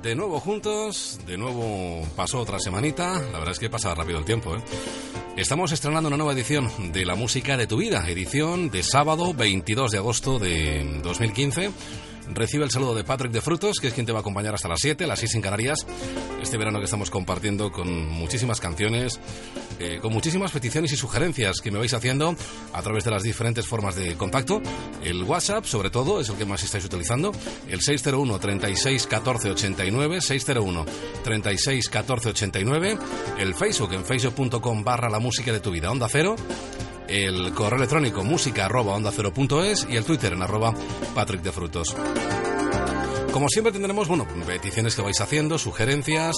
De nuevo juntos, de nuevo pasó otra semanita. La verdad es que pasa rápido el tiempo, ¿eh? Estamos estrenando una nueva edición de La Música de tu Vida, edición de sábado 22 de agosto de 2015 recibe el saludo de Patrick de Frutos, que es quien te va a acompañar hasta las 7, las 6 en Canarias. Este verano que estamos compartiendo con muchísimas canciones, eh, con muchísimas peticiones y sugerencias que me vais haciendo a través de las diferentes formas de contacto. El WhatsApp, sobre todo, es el que más estáis utilizando. El 601 36 14 89, 601 36 14 89. El Facebook en facebook.com barra la música de tu vida, onda cero el correo electrónico música arroba onda cero punto es y el Twitter en arroba Patrick de Frutos. Como siempre tendremos, bueno, peticiones que vais haciendo, sugerencias,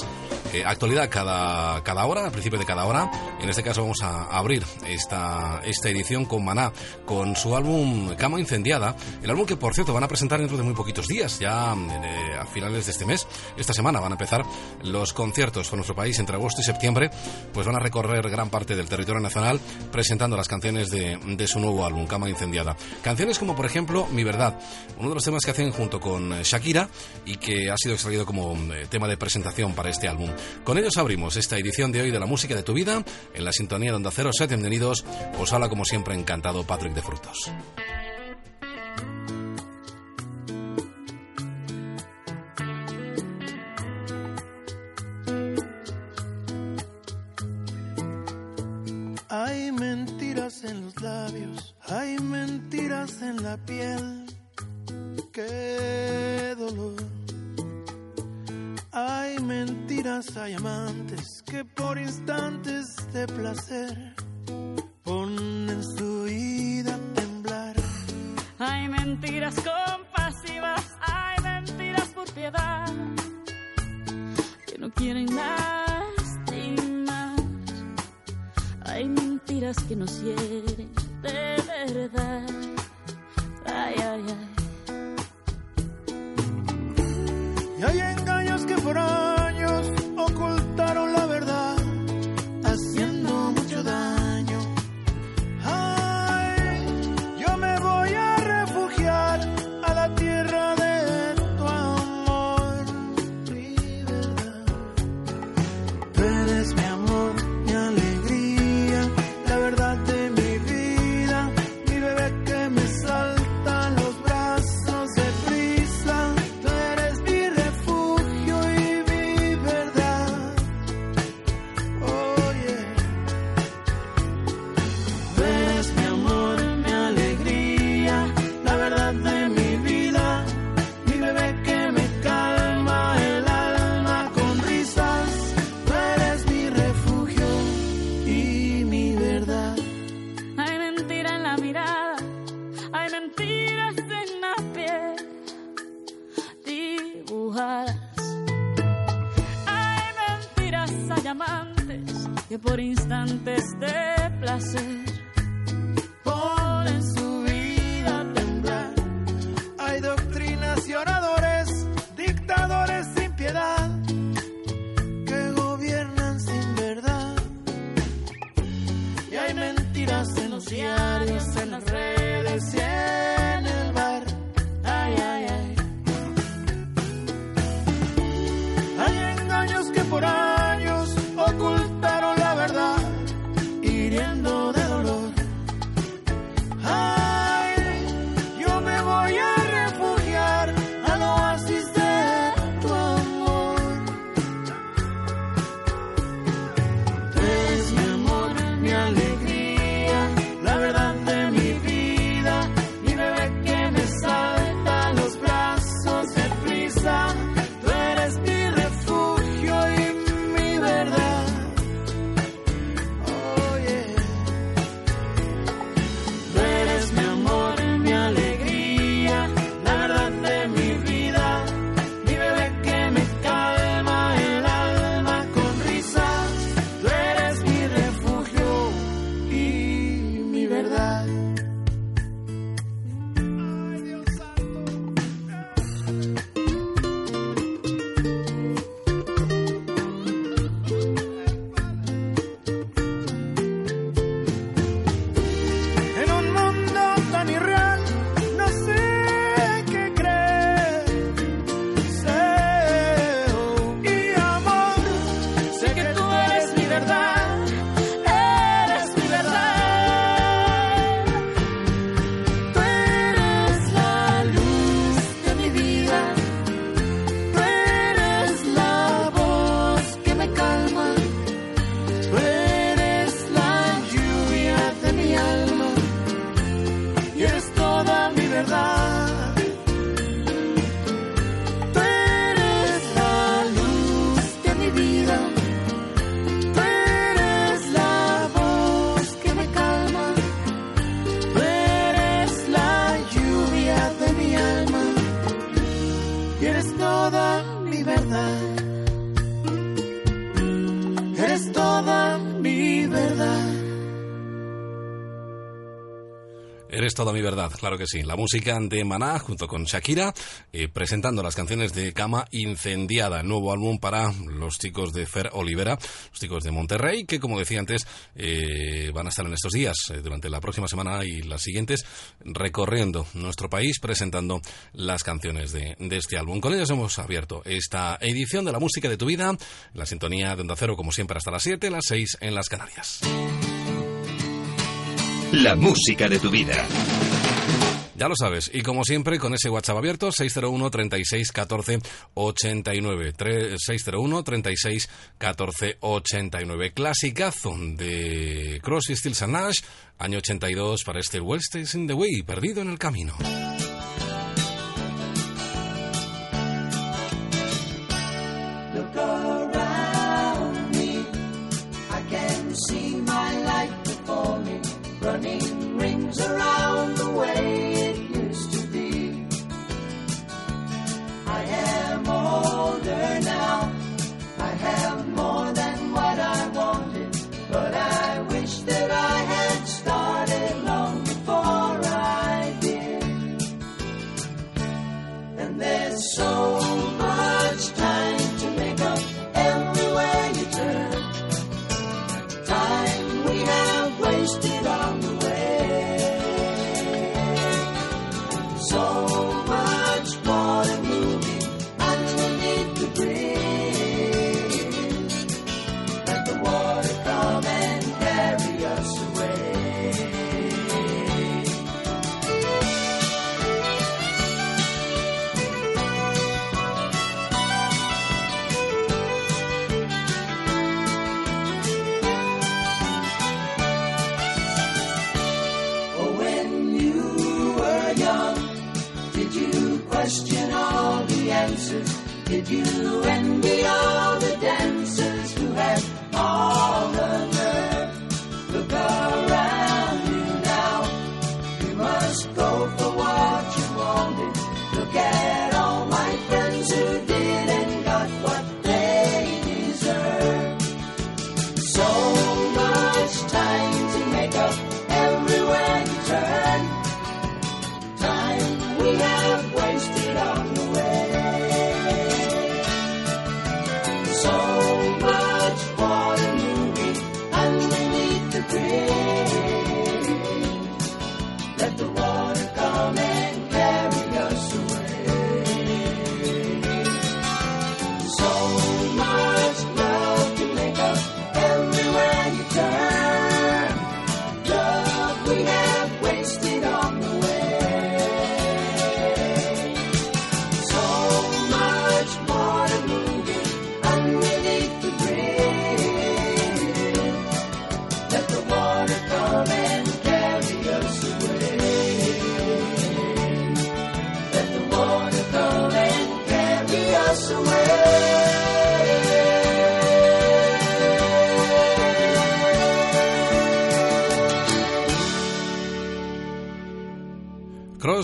eh, actualidad cada, cada hora, al principio de cada hora. En este caso vamos a abrir esta, esta edición con Maná, con su álbum Cama Incendiada. El álbum que, por cierto, van a presentar dentro de muy poquitos días, ya eh, a finales de este mes. Esta semana van a empezar los conciertos por nuestro país entre agosto y septiembre. Pues van a recorrer gran parte del territorio nacional presentando las canciones de, de su nuevo álbum, Cama Incendiada. Canciones como, por ejemplo, Mi Verdad, uno de los temas que hacen junto con Shakira y que ha sido extraído como eh, tema de presentación para este álbum. Con ellos abrimos esta edición de hoy de la música de tu vida en la sintonía de Onda Cero. Sed bienvenidos. Os habla como siempre encantado Patrick de Frutos. Hay mentiras en los labios, hay mentiras en la piel qué dolor. Hay mentiras, hay amantes que por instantes de placer ponen su vida a temblar. Hay mentiras compasivas, hay mentiras por piedad que no quieren lastimar. Hay mentiras que nos hieren de verdad. Ay, ay, ay. Y hay que por instantes de placer ponen su vida a temblar. Hay oradores, dictadores sin piedad, que gobiernan sin verdad. Y hay mentiras en los diarios, en las redes claro que sí. La música de Maná junto con Shakira, eh, presentando las canciones de Cama Incendiada, nuevo álbum para los chicos de Fer Olivera, los chicos de Monterrey, que como decía antes, eh, van a estar en estos días, eh, durante la próxima semana y las siguientes, recorriendo nuestro país, presentando las canciones de, de este álbum. Con ellos hemos abierto esta edición de la música de tu vida, la sintonía de Onda Cero, como siempre, hasta las 7, las 6 en las Canarias. La música de tu vida. Ya lo sabes, y como siempre, con ese WhatsApp abierto, 601 36 14 89. 601 36 14 89. Clasicazo de Crosby, Stills and Nash, año 82 para este West is in the Way, perdido en el camino.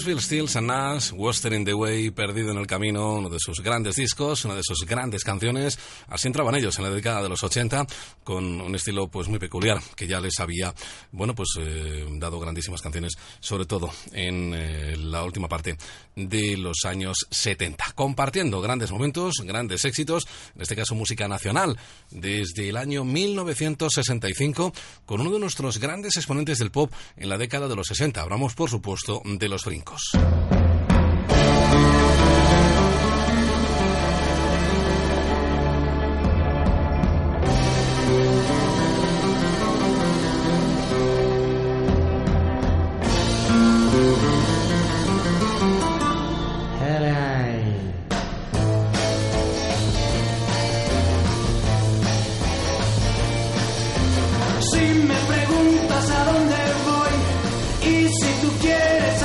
Crosby, Stills and Western in the Way, Perdido en el Camino, uno de sus grandes discos, una de sus grandes canciones. Así entraban ellos en la década de los 80 con un estilo pues muy peculiar que ya les había, bueno, pues eh, dado grandísimas canciones, sobre todo en eh, la última parte de los años 70, compartiendo grandes momentos, grandes éxitos, en este caso música nacional, desde el año 1965 con uno de nuestros grandes exponentes del pop en la década de los 60. Hablamos, por supuesto, de los brincos. Si me preguntas a dónde voy y si tú quieres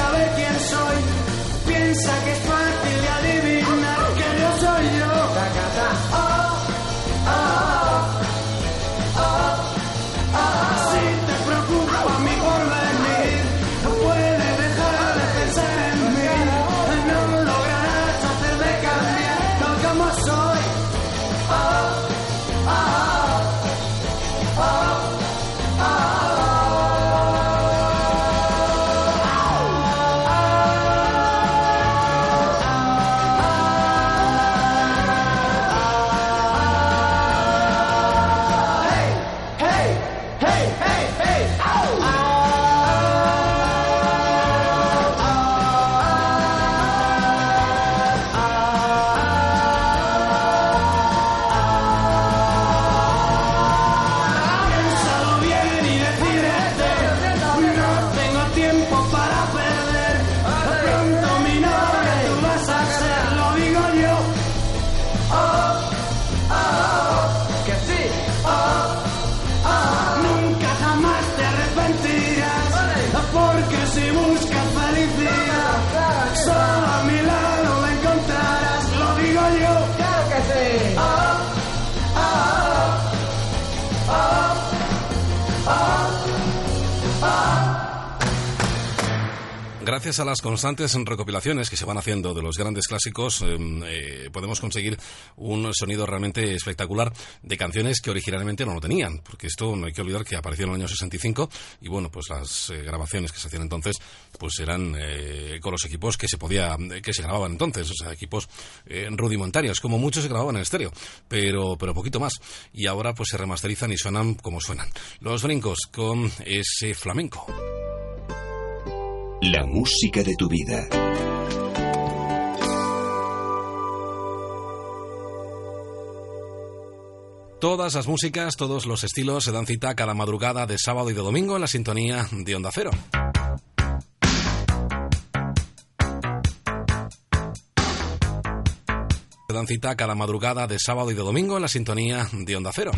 Gracias a las constantes recopilaciones que se van haciendo de los grandes clásicos, em, eh, podemos conseguir un sonido realmente espectacular de canciones que originalmente no lo tenían, porque esto no hay que olvidar que apareció en el año 65 y bueno, pues las eh, grabaciones que se hacían entonces pues eran eh, con los equipos que se podía que se grababan entonces, o sea, equipos rudimentarios, como muchos se grababan en estéreo, pero pero poquito más y ahora pues se remasterizan y suenan como suenan. Los brincos con ese flamenco. La música de tu vida. Todas las músicas, todos los estilos se dan cita cada madrugada de sábado y de domingo en la sintonía de Onda Cero. Se dan cita cada madrugada de sábado y de domingo en la sintonía de Onda Cero.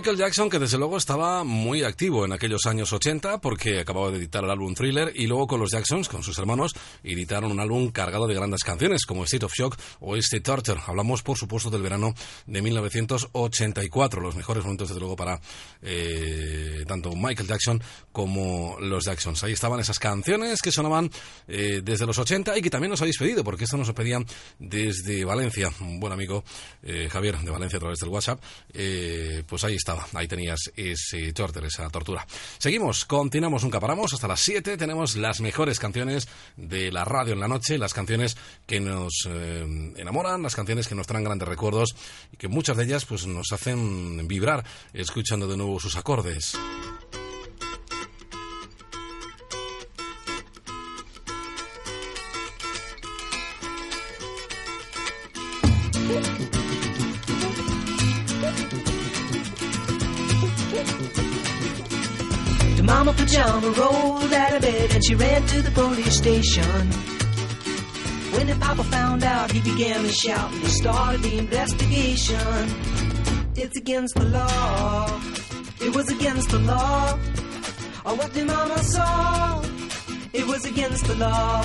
Michael Jackson, que desde luego estaba muy activo en aquellos años 80 porque acababa de editar el álbum Thriller y luego con los Jacksons, con sus hermanos, editaron un álbum cargado de grandes canciones como State of Shock o State Torture. Hablamos, por supuesto, del verano de 1984, los mejores momentos, desde luego, para eh, tanto Michael Jackson como los Jacksons. Ahí estaban esas canciones que sonaban eh, desde los 80 y que también nos habéis pedido, porque esto nos pedían desde Valencia. Un buen amigo, eh, Javier, de Valencia, a través del WhatsApp. pues ahí estaba, ahí tenías ese torture, esa tortura. Seguimos, continuamos, nunca paramos. Hasta las 7 tenemos las mejores canciones de la radio en la noche, las canciones que nos enamoran, las canciones que nos traen grandes recuerdos y que muchas de ellas pues nos hacen vibrar escuchando de nuevo sus acordes. The mama pajama rolled out of bed and she ran to the police station. When the papa found out, he began to shout and he started the investigation. It's against the law. It was against the law. Or what the mama saw. It was against the law.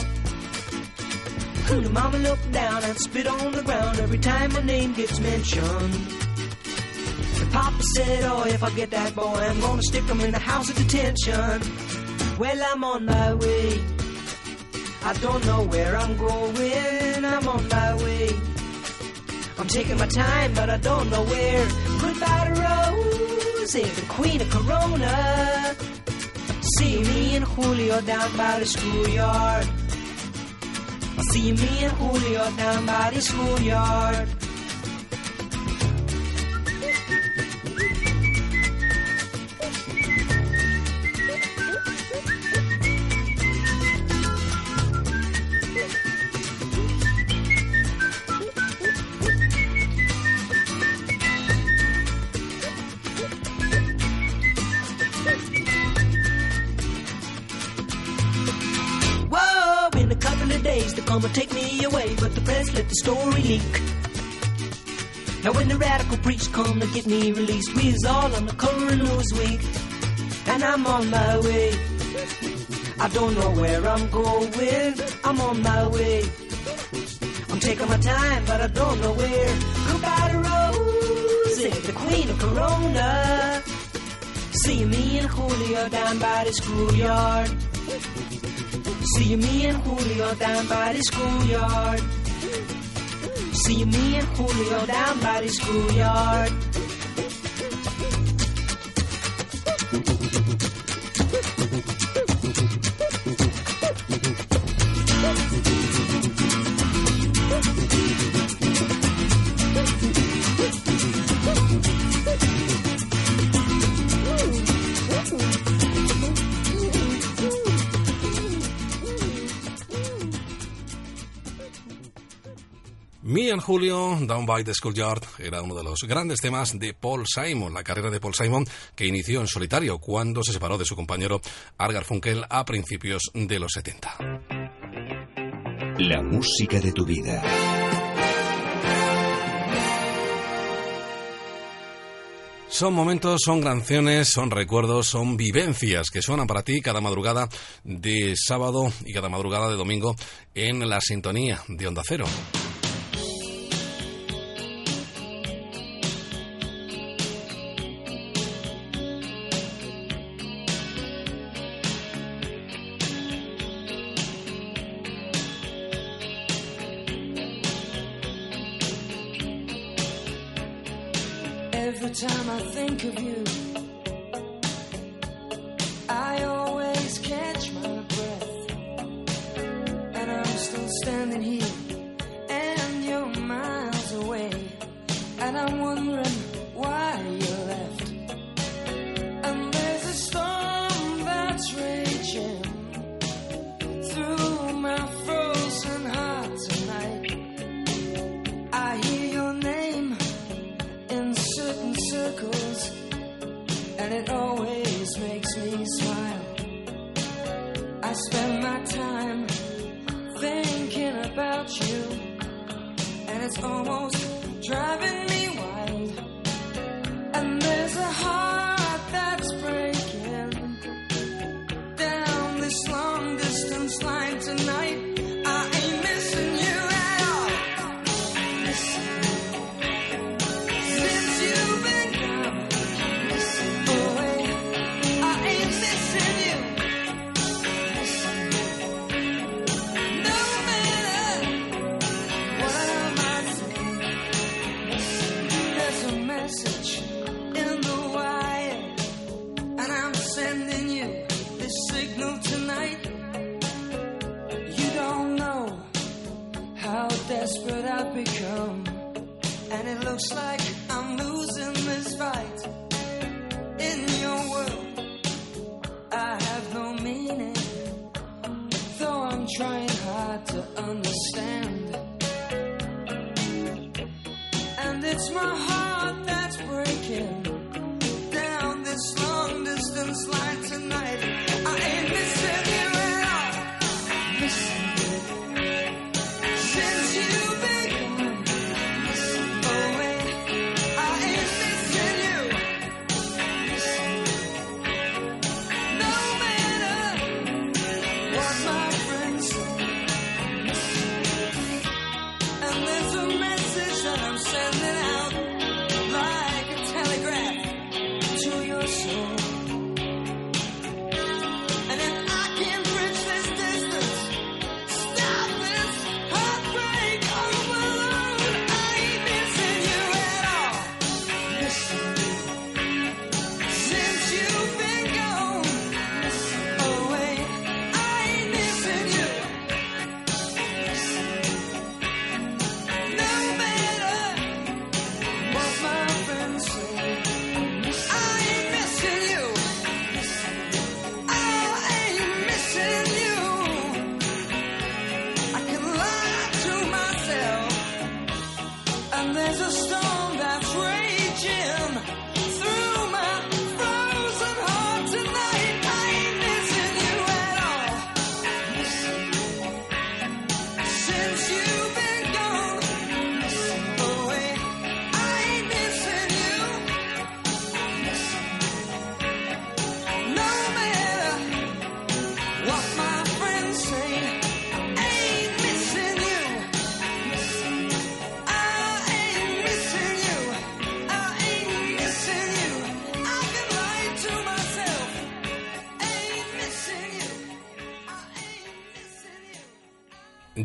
The mama looked down and spit on the ground every time my name gets mentioned. Papa said, Oh, if I get that boy, I'm gonna stick him in the house of detention. Well, I'm on my way. I don't know where I'm going, I'm on my way. I'm taking my time, but I don't know where. Goodbye to Rose, the queen of Corona. See me and Julio down by the schoolyard. See me and Julio down by the schoolyard. Let the story leak. Now when the radical preach come to get me released, we is all on the cover of Newsweek, and I'm on my way. I don't know where I'm going, I'm on my way. I'm taking my time, but I don't know where. Goodbye to Rosie, the queen of Corona. See me and Julio down by the schoolyard. See me and Julio down by the schoolyard. See me and Julio down by the schoolyard. And Julio, Down by the Schoolyard, era uno de los grandes temas de Paul Simon, la carrera de Paul Simon que inició en solitario cuando se separó de su compañero Argar Funkel a principios de los 70. La música de tu vida. Son momentos, son canciones, son recuerdos, son vivencias que suenan para ti cada madrugada de sábado y cada madrugada de domingo en la sintonía de Onda Cero.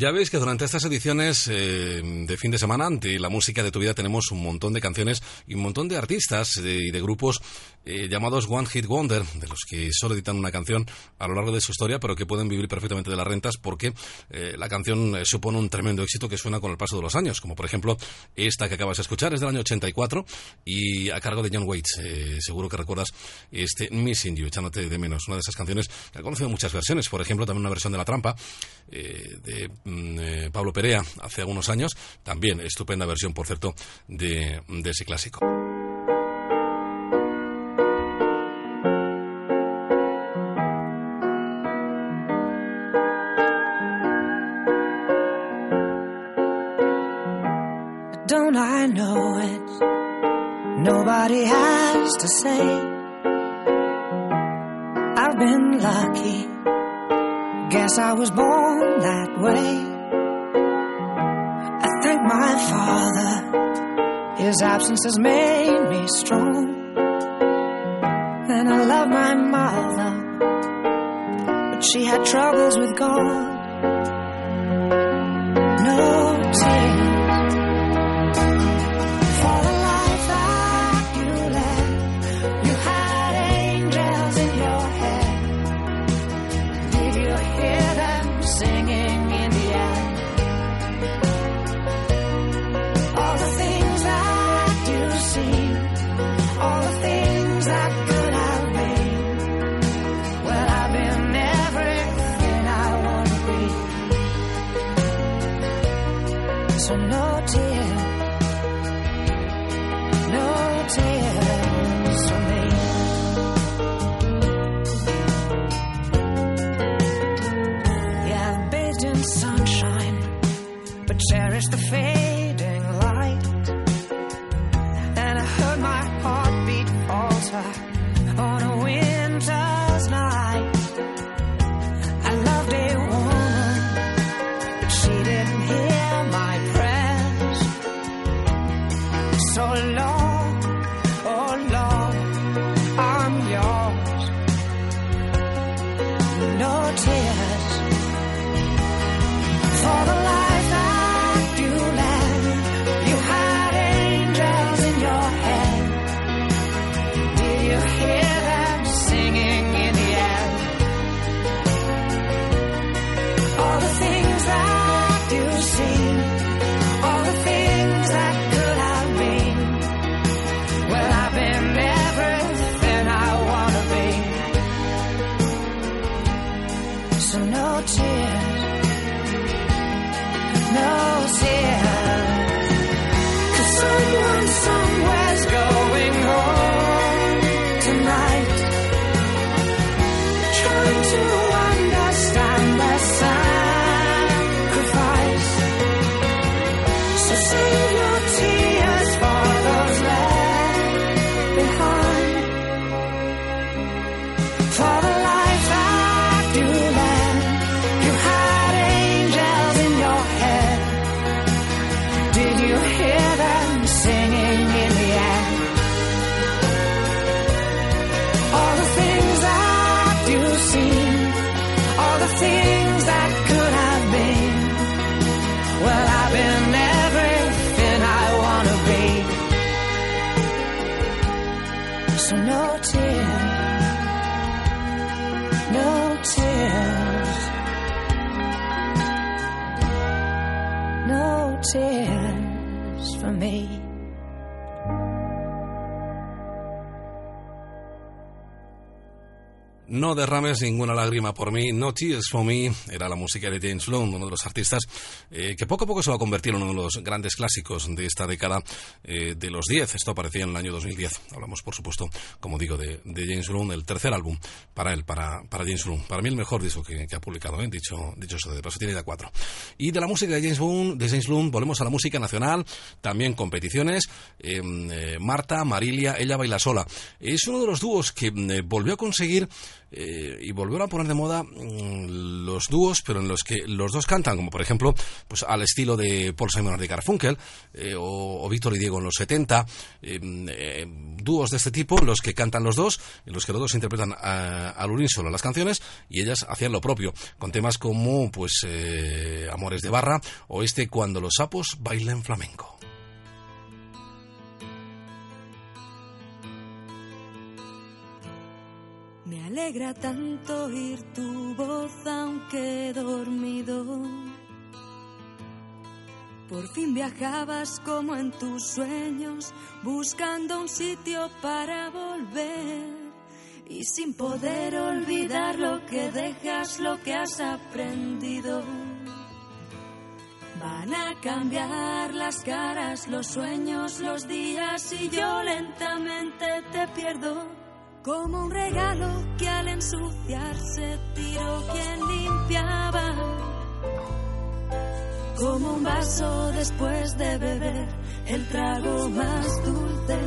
Ya veis que durante estas ediciones eh, de fin de semana de la música de tu vida tenemos un montón de canciones y un montón de artistas eh, y de, grupos eh, llamados One Hit Wonder, de los que solo editan una canción a lo largo de su historia, pero que pueden vivir perfectamente de las rentas porque la canción eh, supone un tremendo éxito que suena con el paso de los años, como por ejemplo esta que acabas de escuchar, es del año 84 y a cargo de John Waits. Eh, seguro que recuerdas este Missing You, echándote de menos, una de esas canciones que ha conocido muchas versiones, por ejemplo también una versión de La Trampa eh, de mm, eh, Pablo Perea hace algunos años, también estupenda versión, por cierto, de, de ese clásico. Nobody has to say. I've been lucky. Guess I was born that way. I thank my father. His absence has made me strong. And I love my mother. But she had troubles with God. No tears. No derrames ninguna lágrima por mí, No Tears for Me, era la música de James Blunt, uno de los artistas eh, que poco a poco se va a convertir en uno de los grandes clásicos de esta década eh, de los 10. Esto aparecía en el año 2010. Hablamos, por supuesto, como digo, de, James Blunt, el tercer álbum para él, para, James Blunt. Para mí el mejor disco que, ha publicado, ¿eh? dicho, dicho eso de paso, tiene ya cuatro. Y de la música de James Blunt, de James Blunt volvemos a la música nacional, también competiciones. Eh, Marta, Marilia, ella baila sola. Es uno de los dúos que eh, volvió a conseguir eh, y volvieron a poner de moda mm, los dúos, pero en los que los dos cantan, como por ejemplo, pues al estilo de Paul Simon y Garfunkel, eh, o, Víctor y Diego en los 70, eh, eh, dúos de este tipo, los que cantan los dos, en los que los dos interpretan al unísono las canciones, y ellas hacían lo propio, con temas como, pues, Amores de Barra, o este Cuando los sapos bailan flamenco. Alegra tanto oír tu voz aunque dormido. Por fin viajabas como en tus sueños, buscando un sitio para volver. Y sin poder olvidar lo que dejas, lo que has aprendido. Van a cambiar las caras, los sueños, los días y yo lentamente te pierdo. Como un regalo que al ensuciarse tiró quien limpiaba. Como un vaso después de beber el trago más dulce.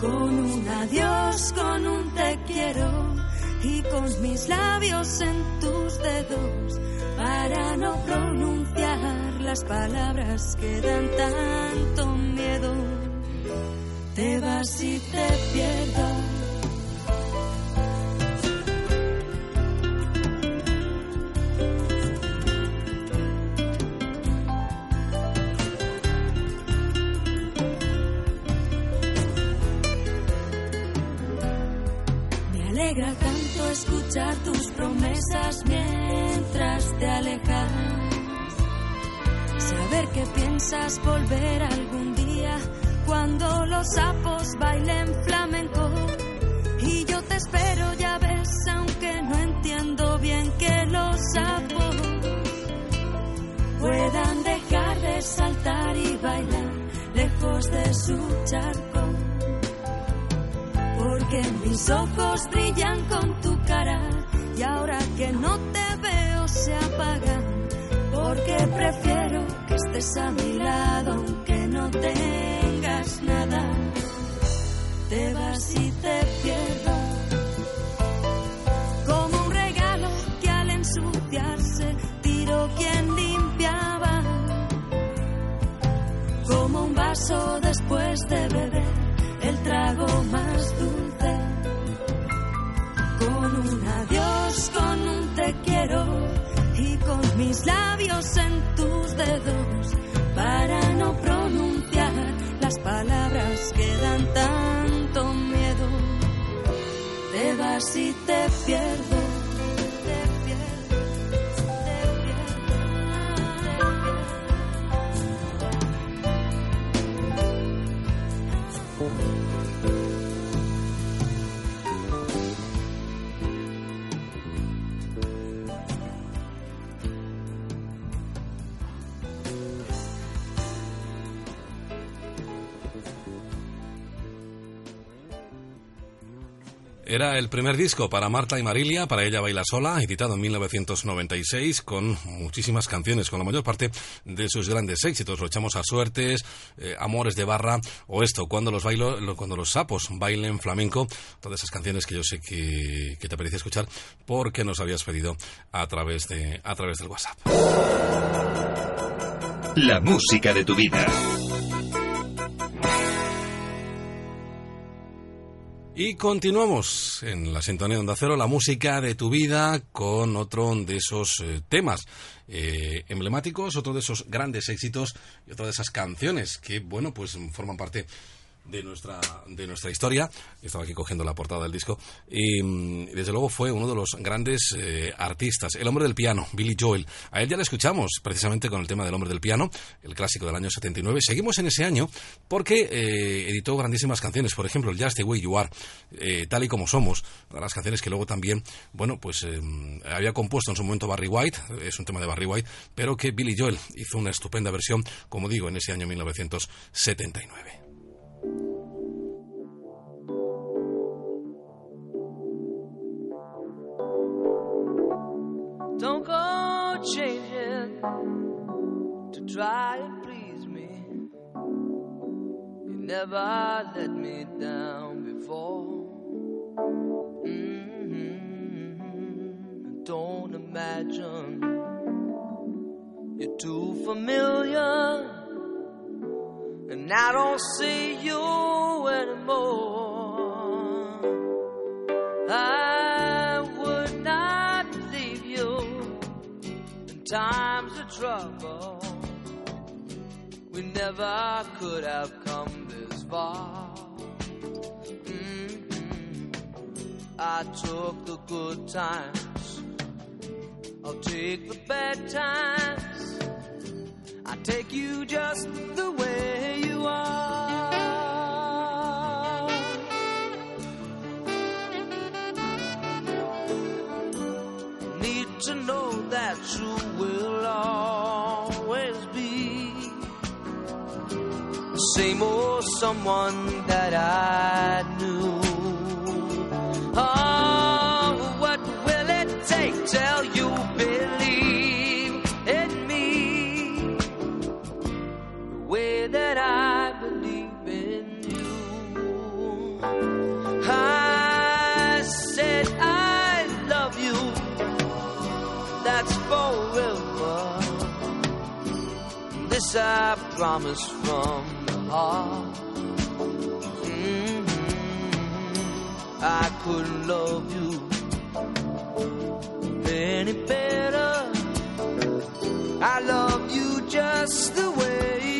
Con un adiós, con un te quiero y con mis labios en tus dedos para no pronunciar las palabras que dan tanto miedo. Te vas y te pierdo. Me alegra tanto escuchar tus promesas mientras te alejas. Saber que piensas volver algún día cuando los sapos bailen flamenco. Y yo te espero, ya ves, aunque no entiendo bien que los sapos puedan dejar de saltar y bailar lejos de su charco porque mis ojos brillan con tu cara y ahora que no te veo se apagan porque prefiero que estés a mi lado aunque no tengas nada te vas y te pierdo como un regalo que al ensuciarse tiró quien limpiaba como un vaso después de beber el trago más dulce. Con un adiós, con un te quiero y con mis labios en tus dedos para no pronunciar palabras que dan tanto miedo. Te vas y te pierdo. Era el primer disco para Marta y Marilia, para ella baila sola, editado en 1996, con muchísimas canciones, con la mayor parte de sus grandes éxitos. Lo echamos a suertes, eh, Amores de Barra, o esto, cuando los bailo, lo- cuando los sapos bailen flamenco, todas esas canciones que yo sé que, que te apetecía escuchar, porque nos habías pedido a través de, a través del WhatsApp. La música de tu vida. Y continuamos en la sintonía de Onda Cero, la música de tu vida, con otro de esos eh, temas eh, emblemáticos, otro de esos grandes éxitos y otra de esas canciones que, bueno, pues forman parte de nuestra, de nuestra historia. Estaba aquí cogiendo la portada del disco. Y mm, desde luego fue uno de los grandes eh, artistas. El hombre del piano, Billy Joel. A él ya le escuchamos precisamente con el tema del hombre del piano, el clásico del año 79. Seguimos en ese año porque eh, editó grandísimas canciones. Por ejemplo, el Just the Way You Are, eh, tal y como somos. Una de las canciones que luego también, bueno, pues había compuesto en su momento Barry White. Es un tema de Barry White. Pero que Billy Joel hizo una estupenda versión, como digo, en ese año 1979. Don't go changing to try and please me. You never let me down before. Mm-hmm. Don't imagine you're too familiar, and I don't see you anymore. I would not leave you in times of trouble. We never could have come this far. Mhm. I took the good times. I'll take the bad times. I take you just the way you are. Need to know that you will always be the same old someone that I knew. Oh, what will it take till you way that I believe in you? I said I love you. That's forever. This I promise from the heart. Mhm. I couldn't love you any better. I love you just the way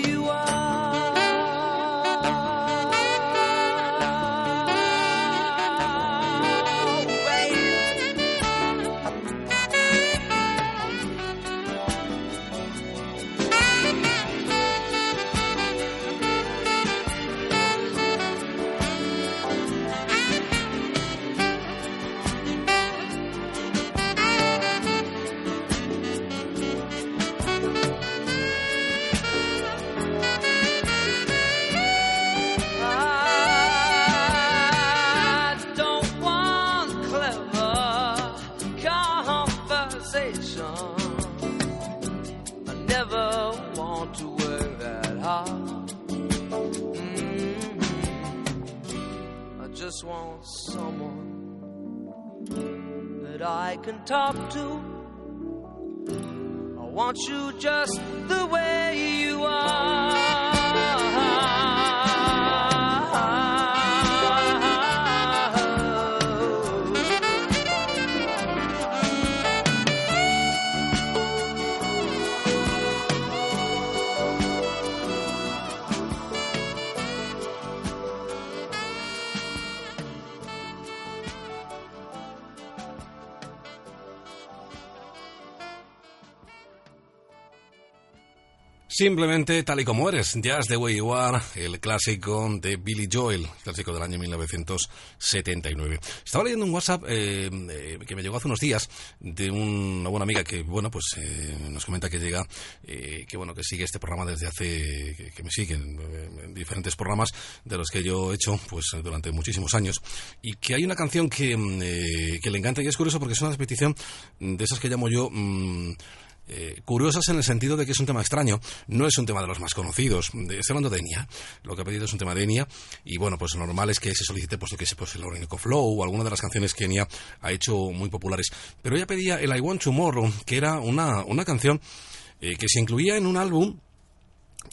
just want someone that I can talk to. I want you just the way you are. Simplemente tal y como eres, Just the Way You Are, el clásico de Billy Joel, clásico del año 1979. Estaba leyendo un WhatsApp eh, eh, que me llegó hace unos días de una buena amiga que, bueno, pues eh, nos comenta que llega, eh, que bueno, que sigue este programa desde hace, que, me sigue en, en diferentes programas de los que yo he hecho, pues durante muchísimos años, y que hay una canción que, mm, eh, que le encanta y es curioso porque es una petición de esas que llamo yo... mm, eh, curiosas en el sentido de que es un tema extraño, no es un tema de los más conocidos. Estoy hablando de Enya, lo que ha pedido es un tema de Enya, y bueno, pues lo normal es que se solicite, puesto que se pues, el Orinoco Flow o alguna de las canciones que Enya ha hecho muy populares. Pero ella pedía el I Want Tomorrow, que era una, una canción eh, que se incluía en un álbum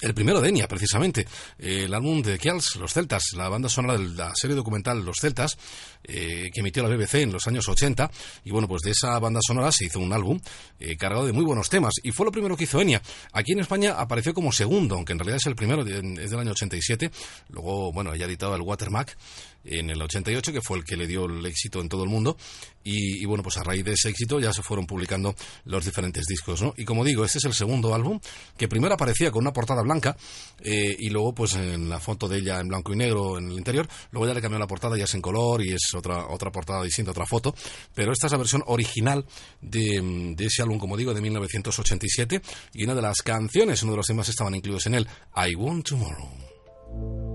el primero de Enya, precisamente. El álbum de Kells, Los Celtas, la banda sonora de la serie documental Los Celtas, eh, que emitió la BBC en los años 80. Y bueno, pues de esa banda sonora se hizo un álbum eh, cargado de muy buenos temas. Y fue lo primero que hizo Enya. Aquí en España apareció como segundo, aunque en realidad es el primero, es del año 87. Luego, bueno, ya editado el Watermark en el 88, que fue el que le dio el éxito en todo el mundo. Y, bueno, pues a raíz de ese éxito ya se fueron publicando los diferentes discos, ¿no? Y como digo, este es el segundo álbum, que primero aparecía con una portada blanca eh, y luego pues en la foto de ella en blanco y negro en el interior, luego ya le cambió la portada, ya es en color y es otra, otra portada distinta, otra foto, pero esta es la versión original de, de ese álbum, como digo, de 1987 y una de las canciones, uno de los temas estaban incluidos en él, I Want Tomorrow.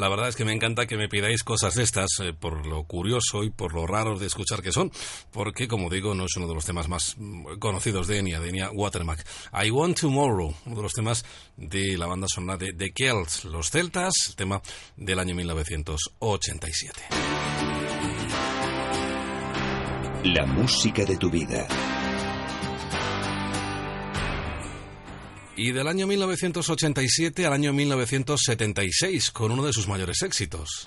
La verdad es que me encanta que me pidáis cosas de estas, eh, por lo curioso y por lo raro de escuchar que son, porque, como digo, no es uno de los temas más mm, conocidos de Enya, de Enya Watermark. I Want Tomorrow, uno de los temas de la banda sonora de The Celts, los celtas, tema del año 1987. La música de tu vida. Y del año 1987 al año 1976 con uno de sus mayores éxitos.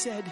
said,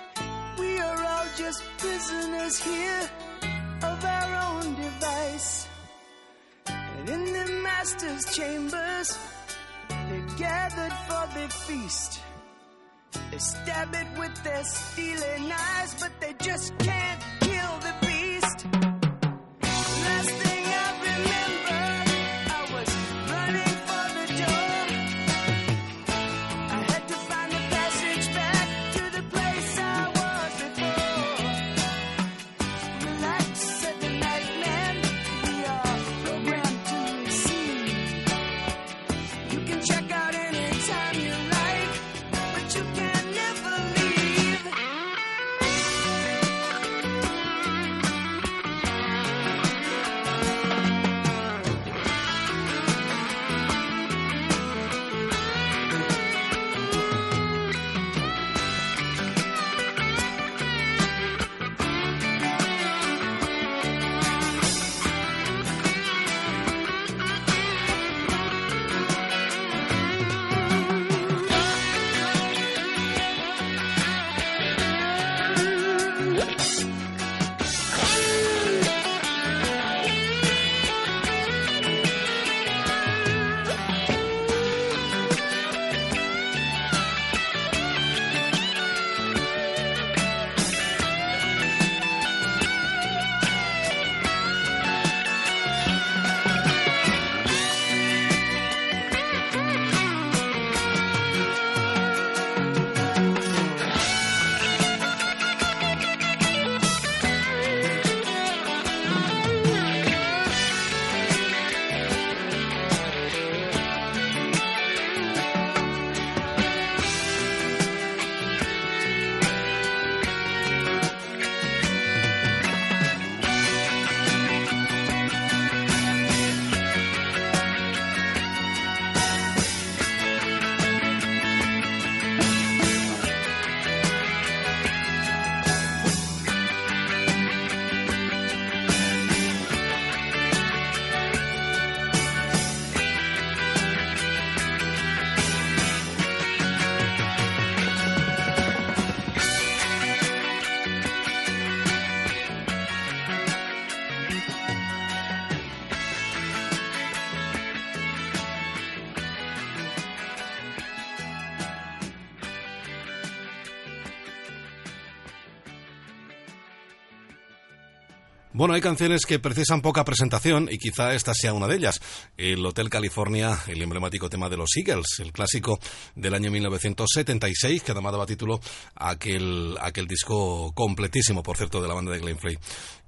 Bueno, hay canciones que precisan poca presentación y quizá esta sea una de ellas. El Hotel California, el emblemático tema de los Eagles, el clásico del año 1976 que daba título a aquel, aquel disco completísimo, por cierto, de la banda de Glenn Frey.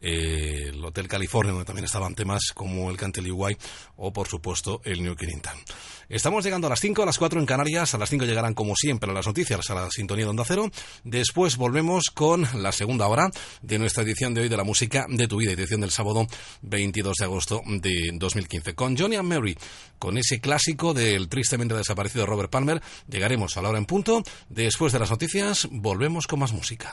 Eh, el Hotel California, donde también estaban temas como el Uruguay o, por supuesto, el New Kirintan. Estamos llegando a las 5, a las 4 en Canarias. A las 5 llegarán, como siempre, las noticias a la sintonía de Onda Cero. Después volvemos con la segunda hora de nuestra edición de hoy de la música de tu vida, edición del sábado 22 de agosto de 2015. Con Johnny and Mary, con ese clásico del tristemente desaparecido Robert Palmer, llegaremos a la hora en punto. Después de las noticias, volvemos con más música.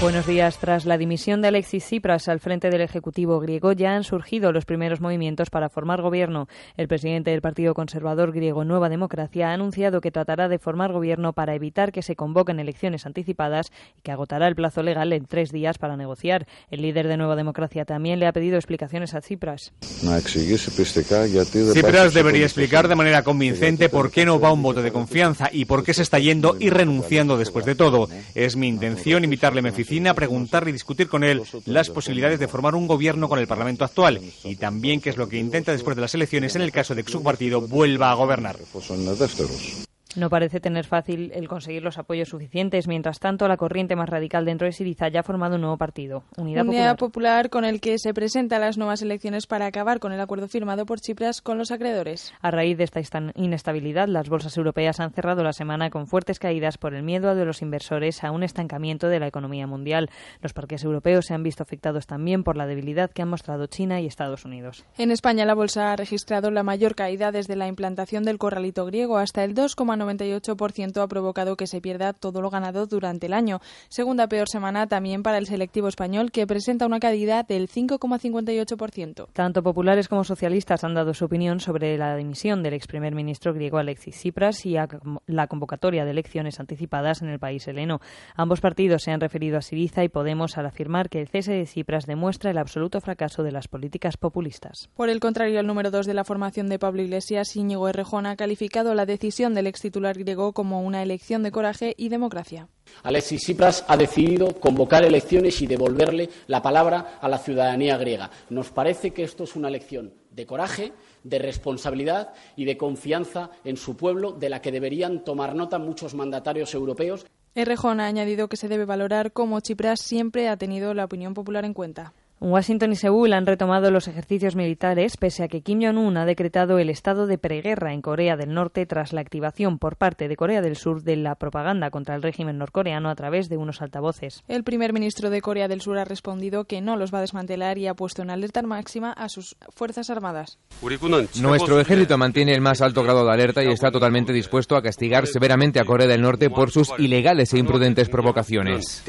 Buenos días. Tras la dimisión de Alexis Tsipras al frente del Ejecutivo griego, ya han surgido los primeros movimientos para formar gobierno. El presidente del Partido Conservador griego Nueva Democracia ha anunciado que tratará de formar gobierno para evitar que se convoquen elecciones anticipadas y que agotará el plazo legal en tres días para negociar. El líder de Nueva Democracia también le ha pedido explicaciones a Tsipras. Tsipras debería explicar de manera convincente por qué no va un voto de confianza y por qué se está yendo y renunciando después de todo. Es mi intención invitarle a oficina a preguntar y discutir con él las posibilidades de formar un gobierno con el Parlamento actual y también qué es lo que intenta después de las elecciones en el caso de que su partido vuelva a gobernar. No parece tener fácil el conseguir los apoyos suficientes. Mientras tanto, la corriente más radical dentro de Siriza ya ha formado un nuevo partido, Unidad, Unidad Popular. con el que se presenta las nuevas elecciones para acabar con el acuerdo firmado por Chipras con los acreedores. A raíz de esta inestabilidad, las bolsas europeas han cerrado la semana con fuertes caídas por el miedo de los inversores a un estancamiento de la economía mundial. Los parques europeos se han visto afectados también por la debilidad que han mostrado China y Estados Unidos. En España, la bolsa ha registrado la mayor caída desde la implantación del corralito griego hasta el 2,9 98% ha provocado que se pierda todo lo ganado durante el año. Segunda peor semana también para el selectivo español, que presenta una caída del 5,58%. Tanto populares como socialistas han dado su opinión sobre la dimisión del ex primer ministro griego Alexis Tsipras y la convocatoria de elecciones anticipadas en el país heleno. Ambos partidos se han referido a Siriza y Podemos al afirmar que el cese de Tsipras demuestra el absoluto fracaso de las políticas populistas. Por el contrario, el número dos de la formación de Pablo Iglesias, Íñigo Errejón, ha calificado la decisión del ex titular griego como una elección de coraje y democracia. Alexis Tsipras ha decidido convocar elecciones y devolverle la palabra a la ciudadanía griega. Nos parece que esto es una elección de coraje, de responsabilidad y de confianza en su pueblo, de la que deberían tomar nota muchos mandatarios europeos. Errejón ha añadido que se debe valorar cómo Tsipras siempre ha tenido la opinión popular en cuenta. Washington y Seúl han retomado los ejercicios militares pese a que Kim Jong-un ha decretado el estado de preguerra en Corea del Norte tras la activación por parte de Corea del Sur de la propaganda contra el régimen norcoreano a través de unos altavoces. El primer ministro de Corea del Sur ha respondido que no los va a desmantelar y ha puesto en alerta máxima a sus Fuerzas Armadas. Nuestro ejército mantiene el más alto grado de alerta y está totalmente dispuesto a castigar severamente a Corea del Norte por sus ilegales e imprudentes provocaciones.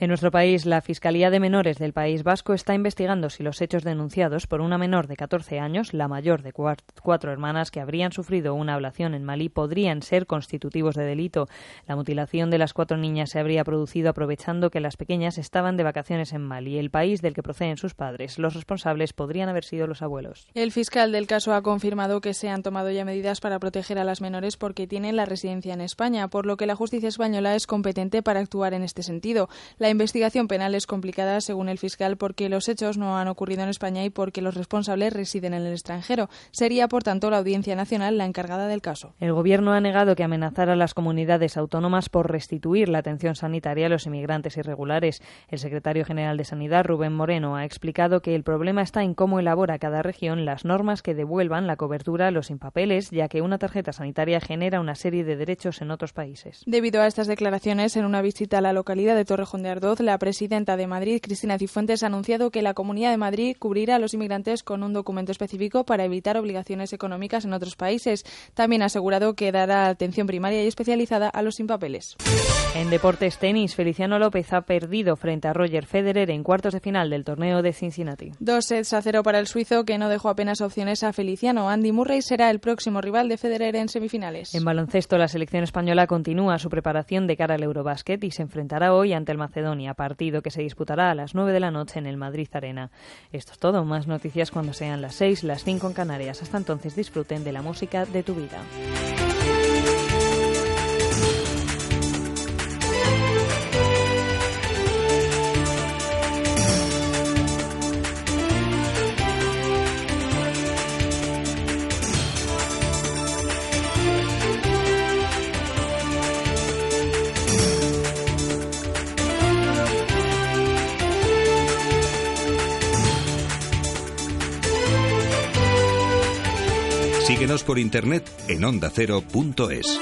En nuestro país, la Fiscalía de Menores del País Vasco está investigando si los hechos denunciados por una menor de 14 años, la mayor de cuatro hermanas que habrían sufrido una ablación en Malí, podrían ser constitutivos de delito. La mutilación de las cuatro niñas se habría producido aprovechando que las pequeñas estaban de vacaciones en Malí, el país del que proceden sus padres. Los responsables podrían haber sido los abuelos. El fiscal del caso ha confirmado que se han tomado ya medidas para proteger a las menores porque tienen la residencia en España, por lo que la justicia española es competente para actuar en este sentido. Investigación penal es complicada, según el fiscal, porque los hechos no han ocurrido en España y porque los responsables residen en el extranjero. Sería, por tanto, la Audiencia Nacional la encargada del caso. El Gobierno ha negado que amenazara a las comunidades autónomas por restituir la atención sanitaria a los inmigrantes irregulares. El secretario general de Sanidad, Rubén Moreno, ha explicado que el problema está en cómo elabora cada región las normas que devuelvan la cobertura a los sin papeles, ya que una tarjeta sanitaria genera una serie de derechos en otros países. Debido a estas declaraciones, en una visita a la localidad de Torrejón de Ardoz, la presidenta de Madrid, Cristina Cifuentes, ha anunciado que la Comunidad de Madrid cubrirá a los inmigrantes con un documento específico para evitar obligaciones económicas en otros países. También ha asegurado que dará atención primaria y especializada a los sin papeles. En deportes tenis, Feliciano López ha perdido frente a Roger Federer en cuartos de final del torneo de Cincinnati. Dos sets a cero para el suizo, que no dejó apenas opciones a Feliciano. Andy Murray será el próximo rival de Federer en semifinales. En baloncesto, la selección española continúa su preparación de cara al Eurobásquet y se enfrentará hoy ante el Partido que se disputará a las 9 de la noche en el Madrid Arena. Esto es todo, más noticias cuando sean las 6, las 5 en Canarias. Hasta entonces disfruten de la música de tu vida. Síguenos por internet en ondacero.es.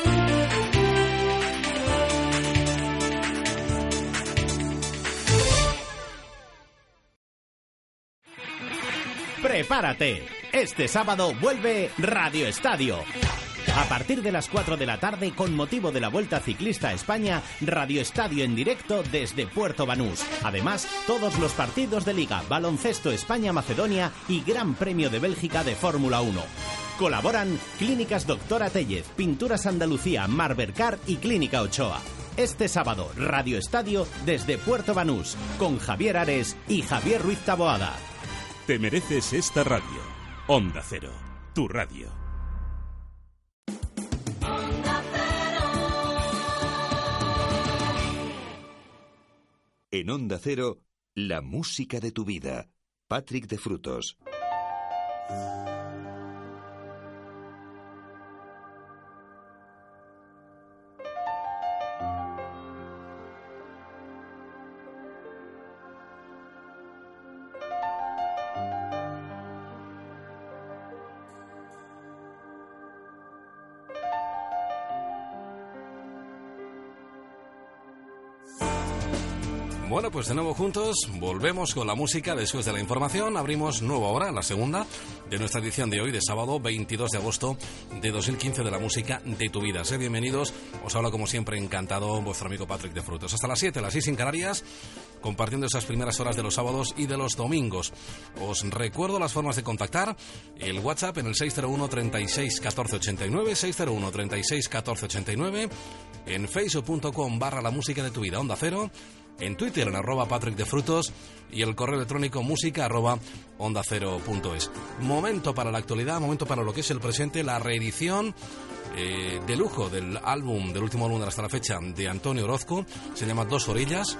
Prepárate. Este sábado vuelve Radio Estadio. A partir de las 4 de la tarde, con motivo de la Vuelta Ciclista a España, Radio Estadio en directo desde Puerto Banús. Además, todos los partidos de Liga, Baloncesto España-Macedonia y Gran Premio de Bélgica de Fórmula 1. Colaboran Clínicas Doctora Tellez, Pinturas Andalucía, Marbercar y Clínica Ochoa. Este sábado, Radio Estadio desde Puerto Banús, con Javier Ares y Javier Ruiz Taboada. Te mereces esta radio. Onda Cero, tu radio. En Onda Cero, la música de tu vida. Patrick de Frutos. Pues de nuevo juntos, volvemos con la música después de la información. Abrimos nueva hora, la segunda de nuestra edición de hoy, de sábado 22 de agosto de 2015, de la música de tu vida. Sé bienvenidos, os habla como siempre encantado vuestro amigo Patrick de Frutos. Hasta las 7, las 6 en Canarias, compartiendo esas primeras horas de los sábados y de los domingos. Os recuerdo las formas de contactar, el WhatsApp en el 601 36 14 89, 601 36 14 89, en facebook.com barra la música de tu vida, onda cero, en Twitter en arroba Patrick de Frutos y el correo electrónico música arroba onda cero punto es. Momento para la actualidad, momento para lo que es el presente, la reedición eh, de lujo del álbum, del último álbum hasta la fecha de Antonio Orozco, se llama Dos Orillas.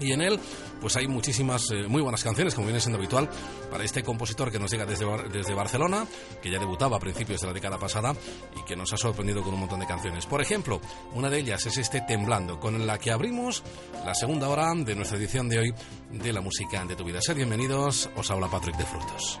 Y en él, pues hay muchísimas eh, muy buenas canciones, como viene siendo habitual, para este compositor que nos llega desde, desde Barcelona, que ya debutaba a principios de la década pasada y que nos ha sorprendido con un montón de canciones. Por ejemplo, una de ellas es este Temblando, con la que abrimos la segunda hora de nuestra edición de hoy de la música de tu vida. Sed bienvenidos, os habla Patrick de Frutos.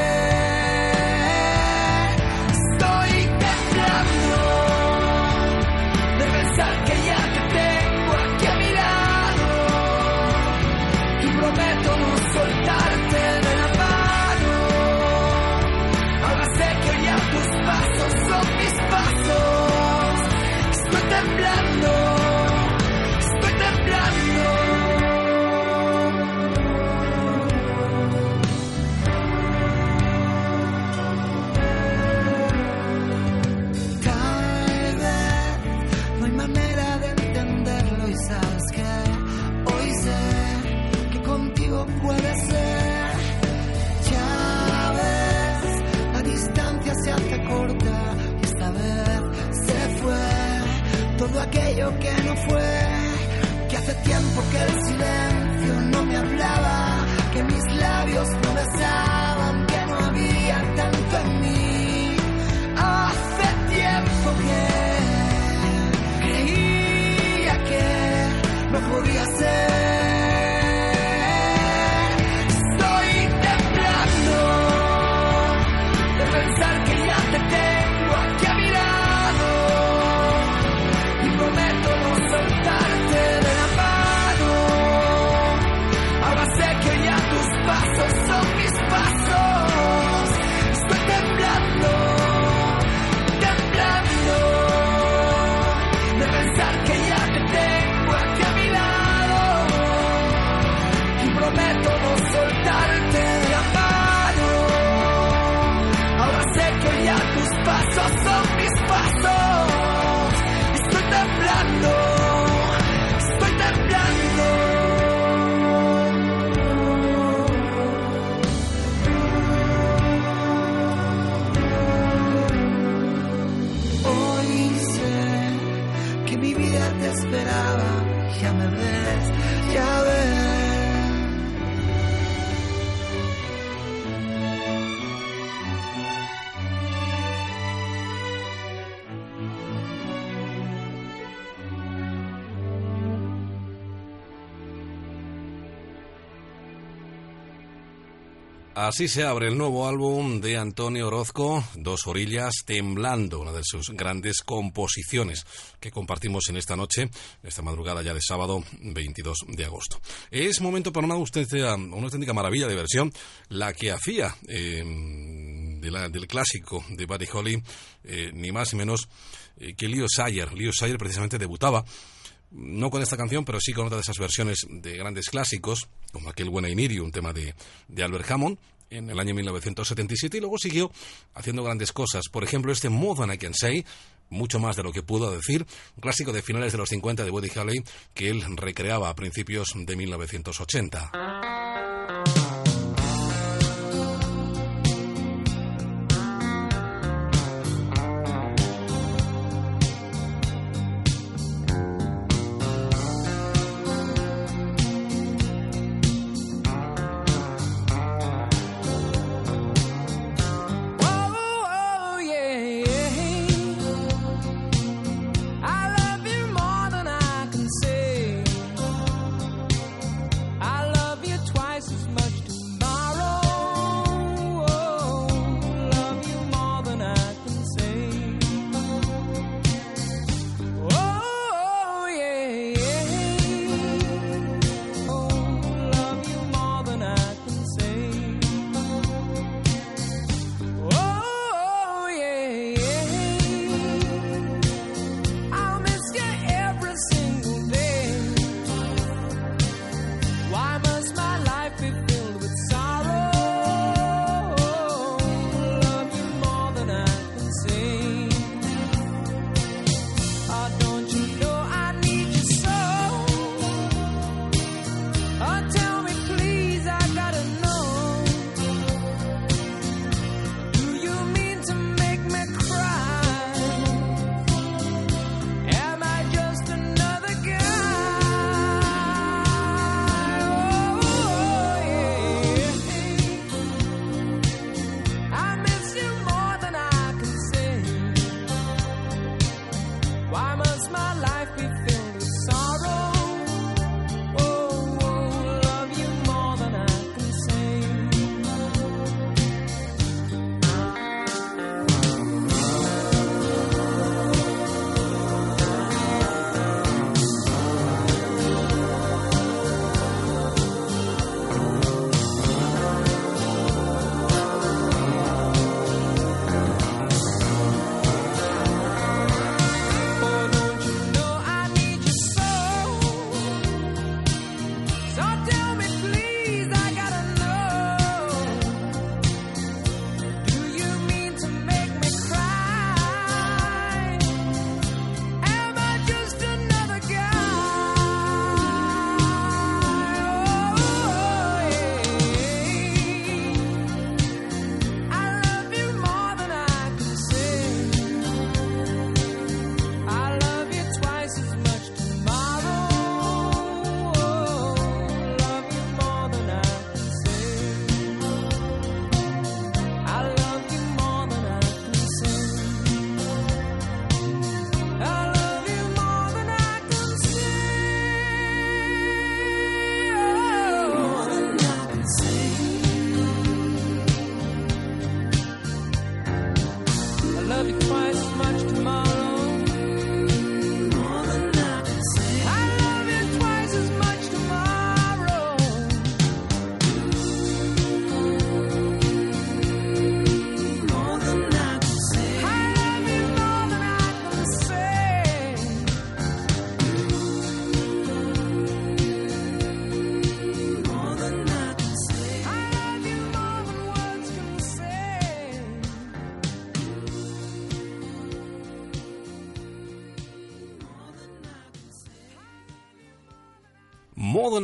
Aquello que no fue. Que hace tiempo que el silencio Así se abre el nuevo álbum de Antonio Orozco, Dos Orillas Temblando, una de sus grandes composiciones que compartimos en esta noche, esta madrugada ya de sábado 22 de agosto. Es momento para una, auténtica- una auténtica maravilla de versión, la que hacía eh, del clásico de Buddy Holly, eh, ni más ni menos eh, que Leo Sayer. Leo Sayer precisamente debutaba no con esta canción, pero sí con otra de esas versiones de grandes clásicos, como aquel Buena Inirio, un tema de, de Albert Hammond, en el año 1977 y luego siguió haciendo grandes cosas. Por ejemplo, este More I Can Say, mucho más de lo que pudo decir, clásico de finales de los 50 de Woody Haley que él recreaba a principios de 1980.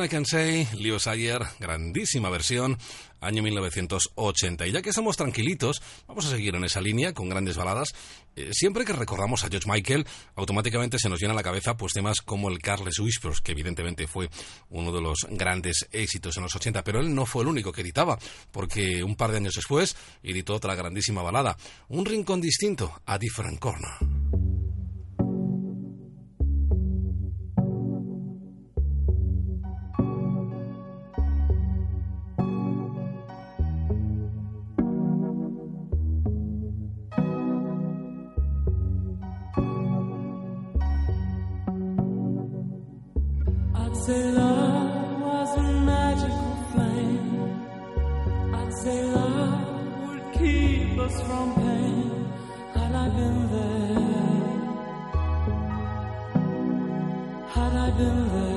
I Can Say, Leo Sayer, grandísima versión, año 1980. Y ya que estamos tranquilitos, vamos a seguir en esa línea con grandes baladas. Eh, siempre que recordamos a George Michael, automáticamente se nos viene a la cabeza pues temas como el Carles Whispers, que evidentemente fue uno de los grandes éxitos en los 80, pero él no fue el único que editaba, porque un par de años después editó otra grandísima balada, Un rincón distinto, a Different Corner. From pain. Had I been there, had I been there,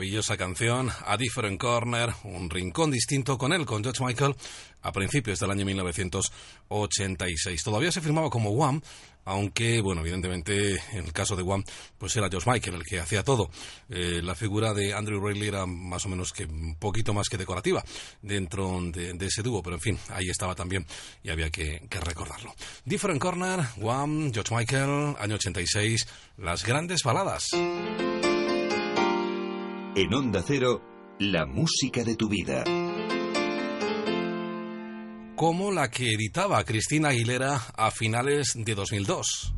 Maravillosa canción, A Different Corner, un rincón distinto con él, con George Michael, a principios del año 1986. Todavía se firmaba como Wham, aunque, bueno, evidentemente, en el caso de Wham, pues era George Michael el que hacía todo. Eh, la figura de Andrew Riley era más o menos que un poquito más que decorativa dentro de, ese dúo, pero en fin, ahí estaba también y había que, que recordarlo. Different Corner, Wham, George Michael, año 86, las grandes baladas. En Onda Cero, la música de tu vida. como la que editaba Cristina Aguilera a finales de 2002.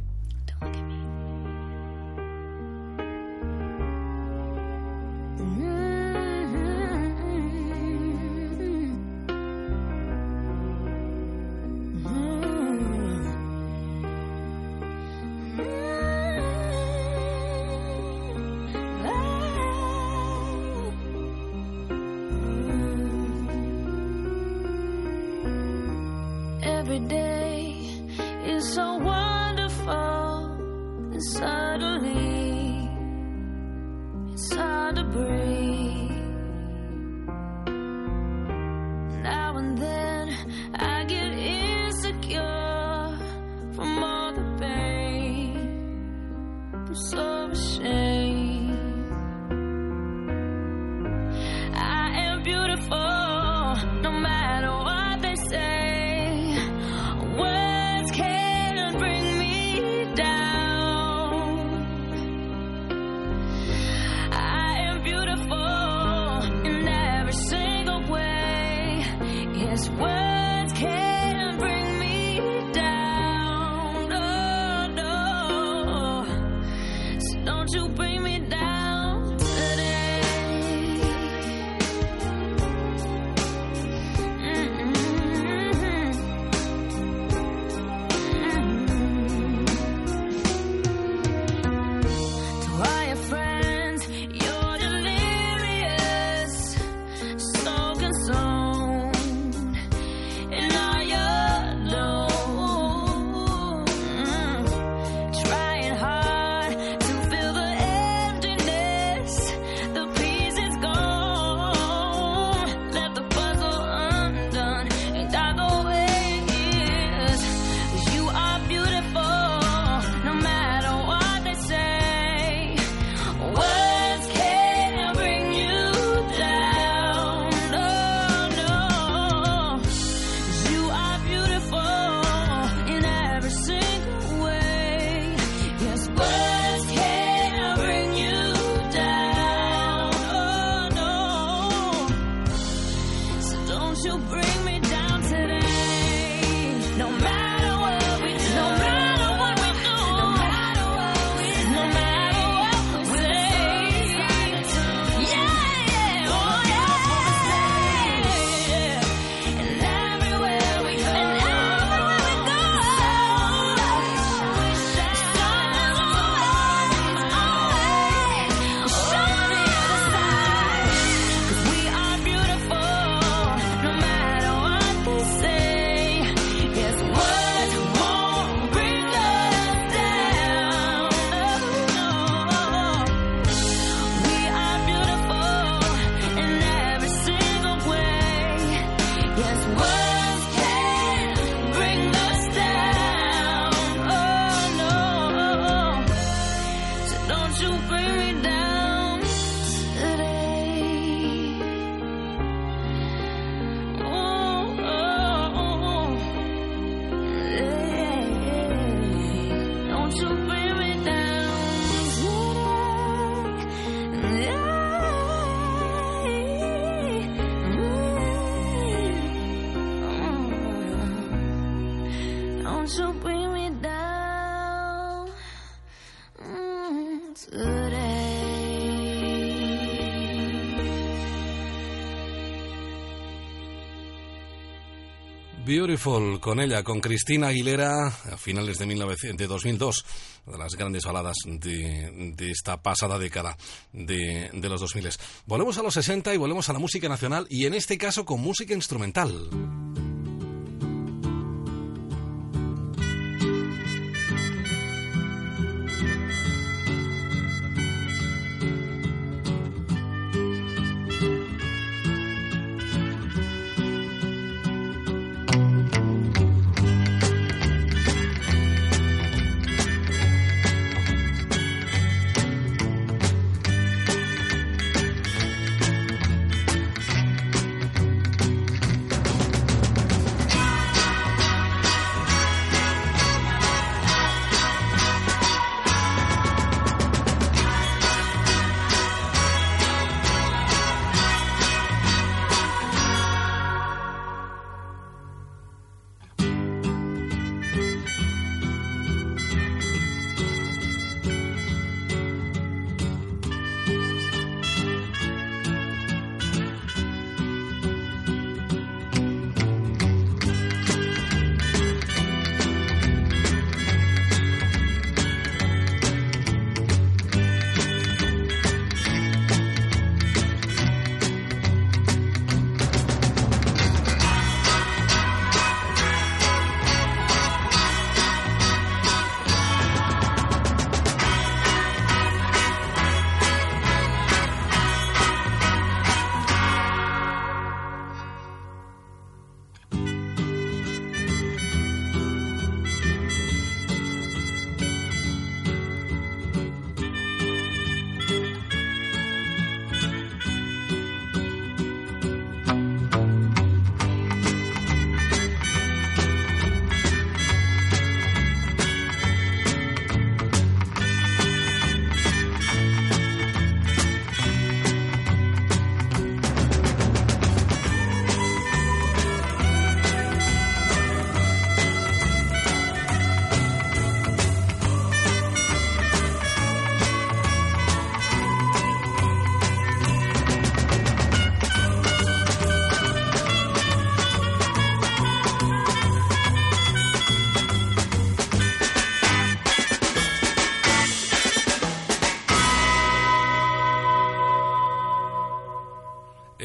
Beautiful con ella, con Cristina Aguilera a finales de, 1900 de 2002, una de las grandes baladas de, de esta pasada década de, de los 2000. Volvemos a los 60 y volvemos a la música nacional y en este caso con música instrumental.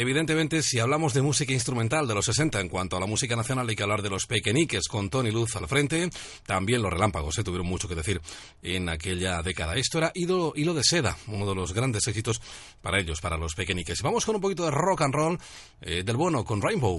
Evidentemente, si hablamos de música instrumental de los 60 en cuanto a la música nacional, hay que hablar de los pequeñiques con Tony Luz al frente. También los relámpagos ¿eh? tuvieron mucho que decir en aquella década. Esto era Hilo, Hilo de Seda, uno de los grandes éxitos para ellos, para los pequeñiques. Vamos con un poquito de rock and roll eh, del bueno con Rainbow.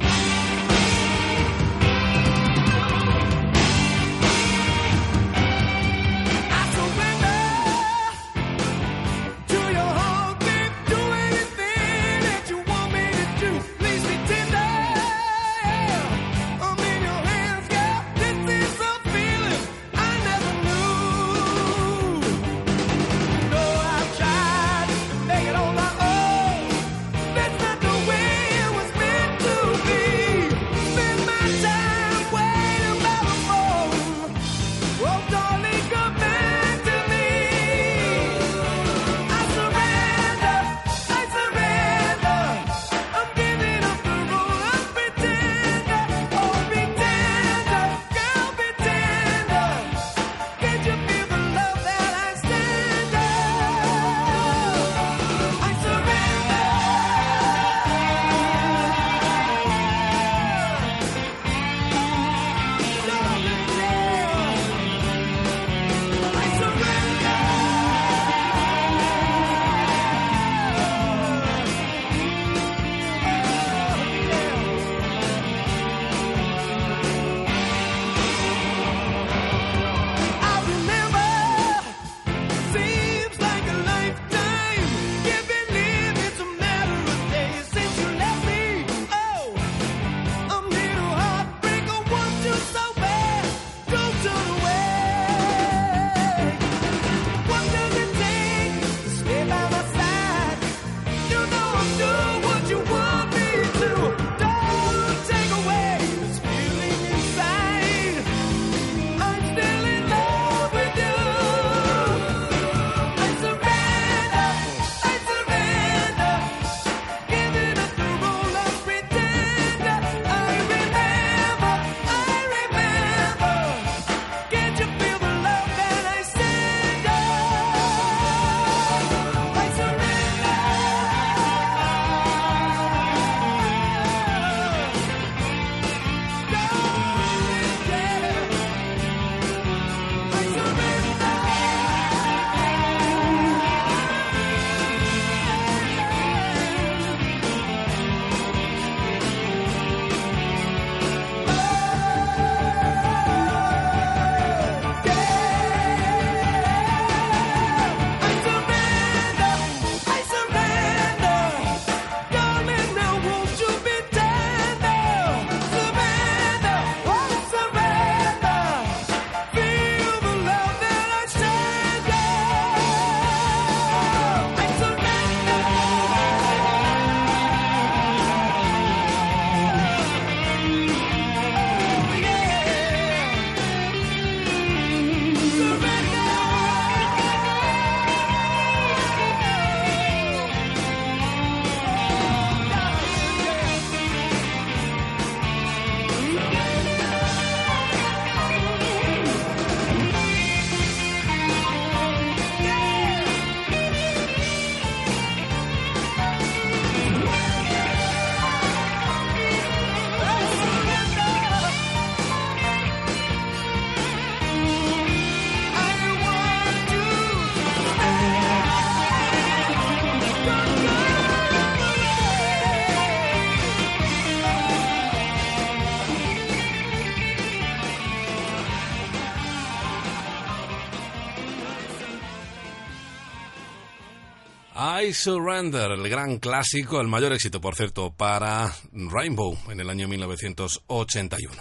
I Surrender, el gran clásico, el mayor éxito, por cierto, para Rainbow en el año 1981.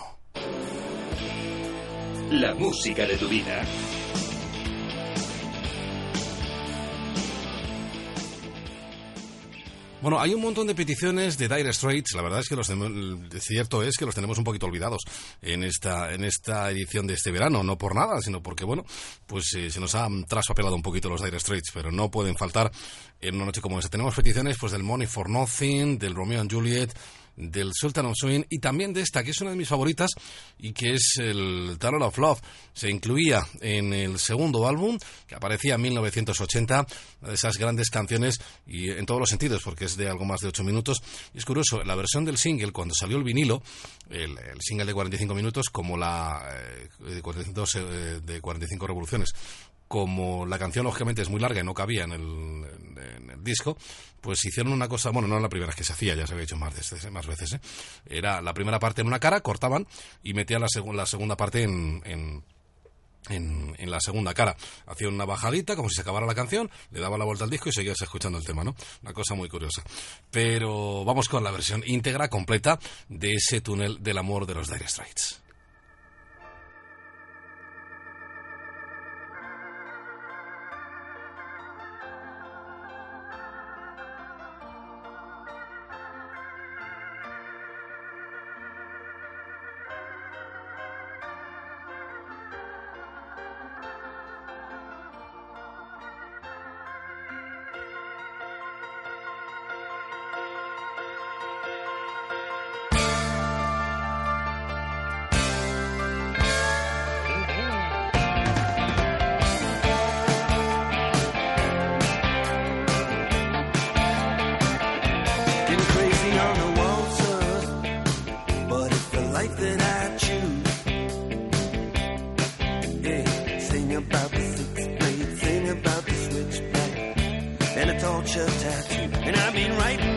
La música de tu vida. Bueno, hay un montón de peticiones de Dire Straits. La verdad es que los cierto es que los tenemos un poquito olvidados en esta en esta edición de este verano. No por nada, sino porque bueno, pues eh, se nos han traspapelado un poquito los Dire Straits, pero no pueden faltar en una noche como esta. Tenemos peticiones pues del Money for Nothing, del Romeo and Juliet, del Sultan of Swing y también de esta que es una de mis favoritas y que es el Tarot of Love. Se incluía en el segundo álbum que aparecía en 1980, una de esas grandes canciones y en todos los sentidos porque es de algo más de 8 minutos. Es curioso, la versión del single cuando salió el vinilo, el, single de 45 minutos como la eh, de 42, eh, de 45 revoluciones como la canción lógicamente es muy larga y no cabía en el, disco, pues hicieron una cosa, bueno, no era la primera que se hacía, ya se había hecho más, veces, más veces, ¿eh? Era la primera parte en una cara, cortaban y metían la, segu- la segunda parte en, en, en, la segunda cara. Hacían una bajadita, como si se acabara la canción, le daba la vuelta al disco y seguías escuchando el tema, ¿no? Una cosa muy curiosa. Pero vamos con la versión íntegra, completa, de ese túnel del amor de los Dire Straits. And I've been writing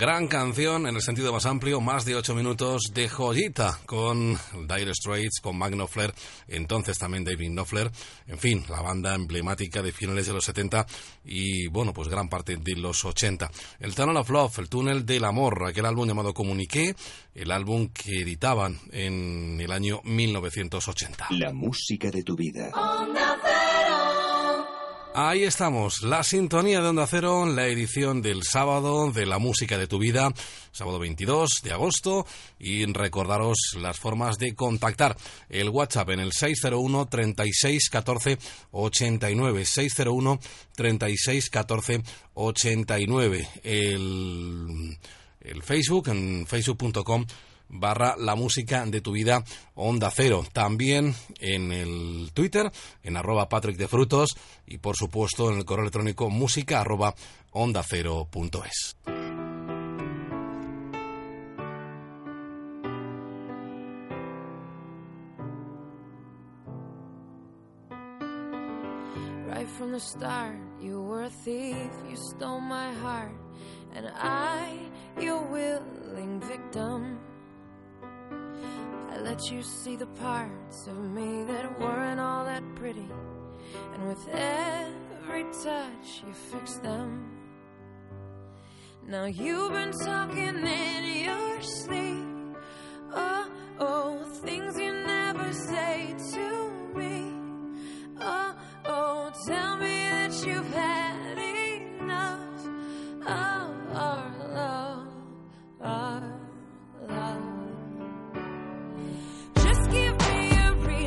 Gran canción en el sentido más amplio, más de ocho minutos de joyita con Dire Straits, con Mac Knopfler, entonces también David Knopfler, en fin, la banda emblemática de finales de los 70 y bueno, pues gran parte de los 80. El Tunnel of Love, el túnel del amor, aquel álbum llamado Comuniqué, el álbum que editaban en el año 1980. La música de tu vida. Ahí estamos, la sintonía de Onda Cero, la edición del sábado de la música de tu vida, sábado 22 de agosto, y recordaros las formas de contactar. El WhatsApp en el 601 36 14 89, 601 36 14 89. El, el Facebook en facebook.com barra la música de tu vida Onda Cero. También en el Twitter, en arroba Patrick de Frutos y por supuesto en el correo electrónico música arroba onda cero punto es. Right from the start, you were a thief, you stole my heart, and I, your willing victim. I let you see the parts of me that weren't all that pretty. And with every touch, you fix them. Now you've been talking in your sleep. Oh, oh, things you never say to me. Oh, oh, tell me that you've had enough of our love, our love.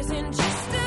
isn't just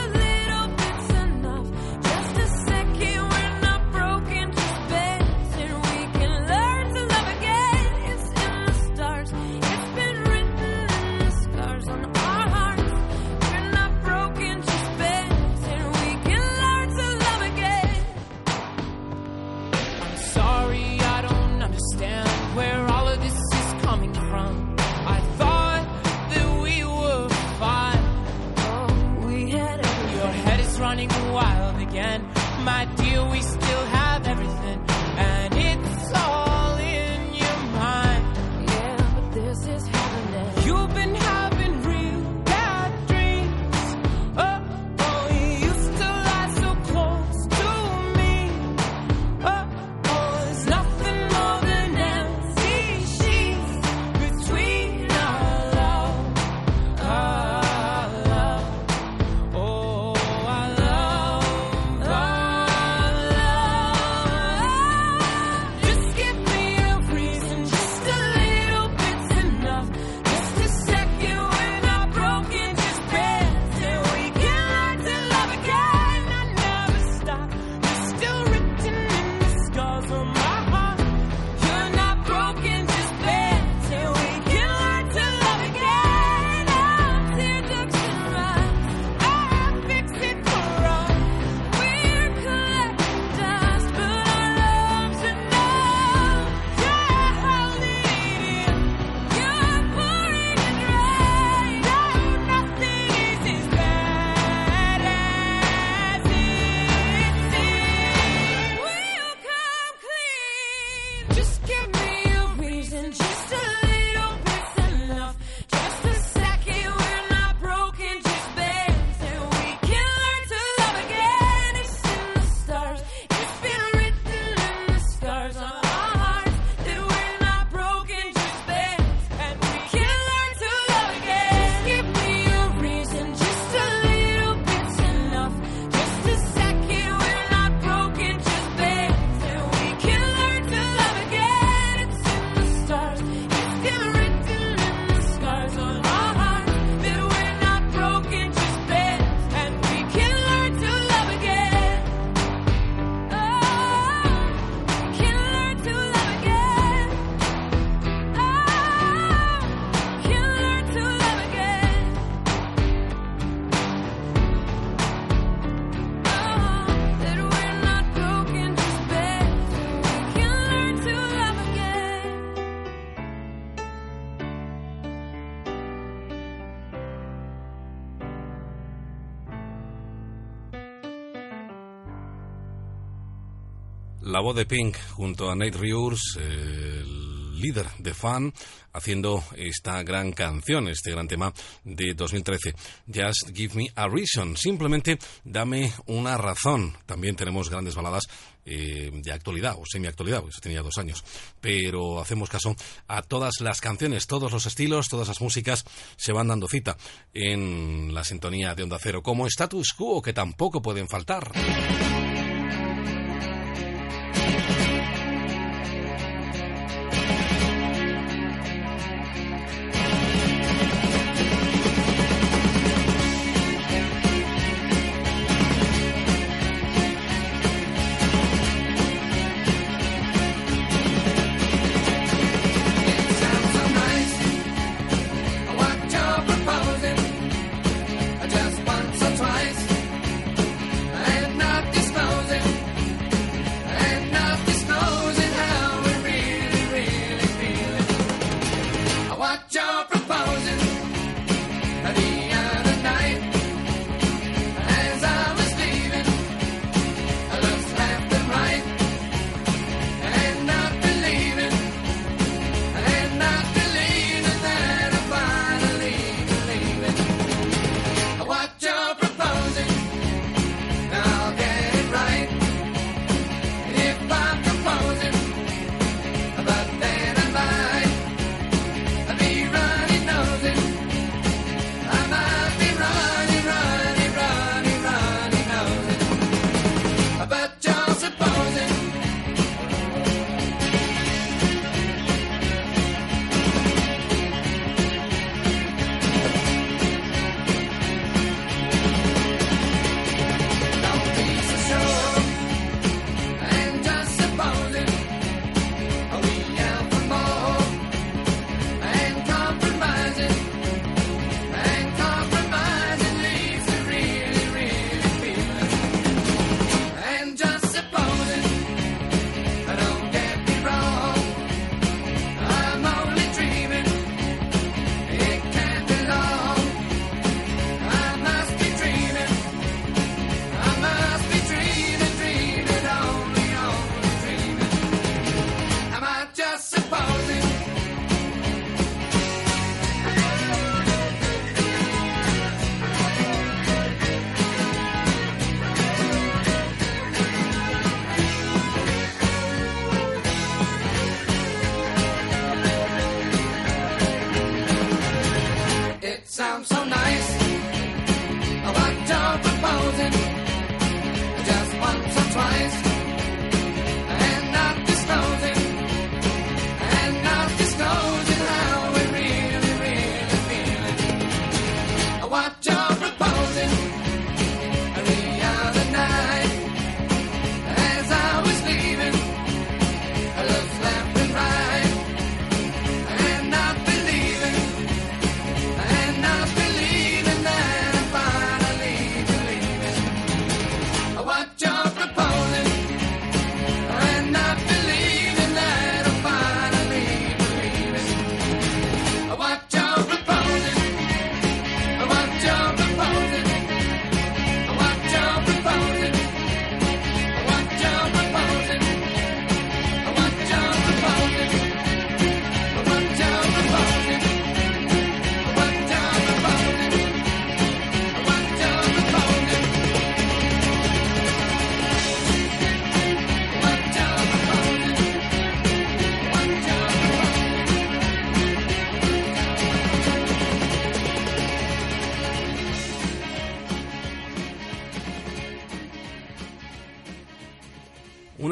la voz de Pink junto a Nate Riurs, el líder de Fan, haciendo esta gran canción, este gran tema de 2013. Just give me a reason, simplemente dame una razón. También tenemos grandes baladas eh, de actualidad o semi-actualidad, porque eso tenía dos años. Pero hacemos caso a todas las canciones, todos los estilos, todas las músicas se van dando cita en la sintonía de Onda Cero, como Status Quo, que tampoco pueden faltar.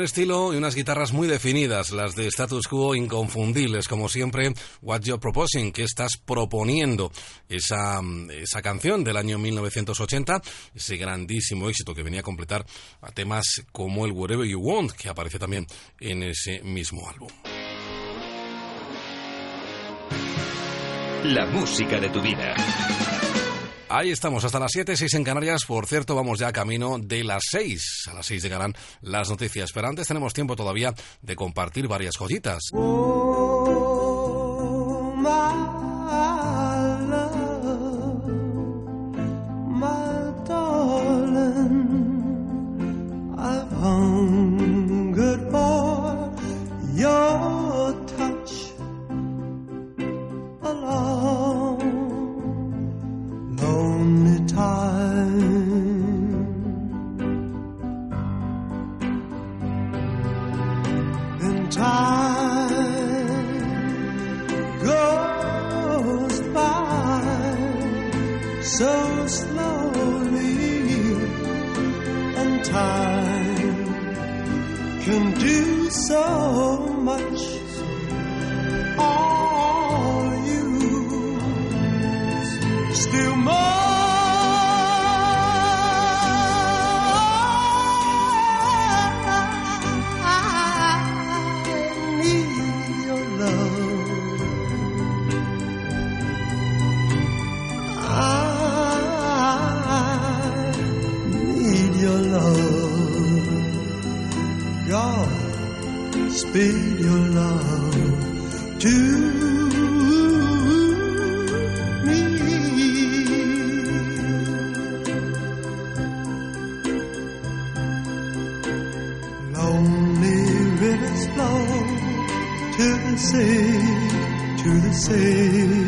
Estilo y unas guitarras muy definidas, las de status quo inconfundibles, como siempre, What You're Proposing, que estás proponiendo esa, esa canción del año 1980, ese grandísimo éxito que venía a completar a temas como el Whatever You Want, que aparece también en ese mismo álbum. La música de tu vida. Ahí estamos, hasta las 7, 6 en Canarias. Por cierto, vamos ya camino de las 6. A las 6 llegarán las noticias. Pero antes tenemos tiempo todavía de compartir varias joyitas. Oh, time. In time goes by so slowly, and time can do so much. God, your love to me. Lonely rivers flow to the sea, to the sea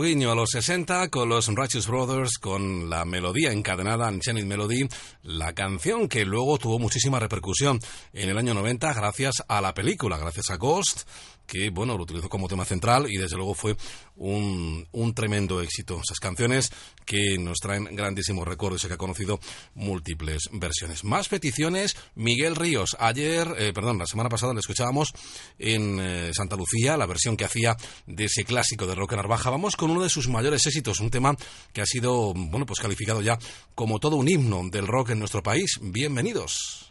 Guiño a los 60 con los Righteous Brothers, con la melodía encadenada Enchanted Melody, la canción que luego tuvo muchísima repercusión en el año 90 gracias a la película, gracias a Ghost, que bueno, lo utilizó como tema central y desde luego fue un, un tremendo éxito. Esas canciones que nos traen grandísimos recuerdos y que ha conocido múltiples versiones. Más peticiones, Miguel Ríos. Ayer, eh, perdón, la semana pasada le escuchábamos en eh, Santa Lucía, la versión que hacía de ese clásico de Rock Narvaja. Vamos con uno de sus mayores éxitos, un tema que ha sido, bueno, pues calificado ya como todo un himno del rock en nuestro país. Bienvenidos.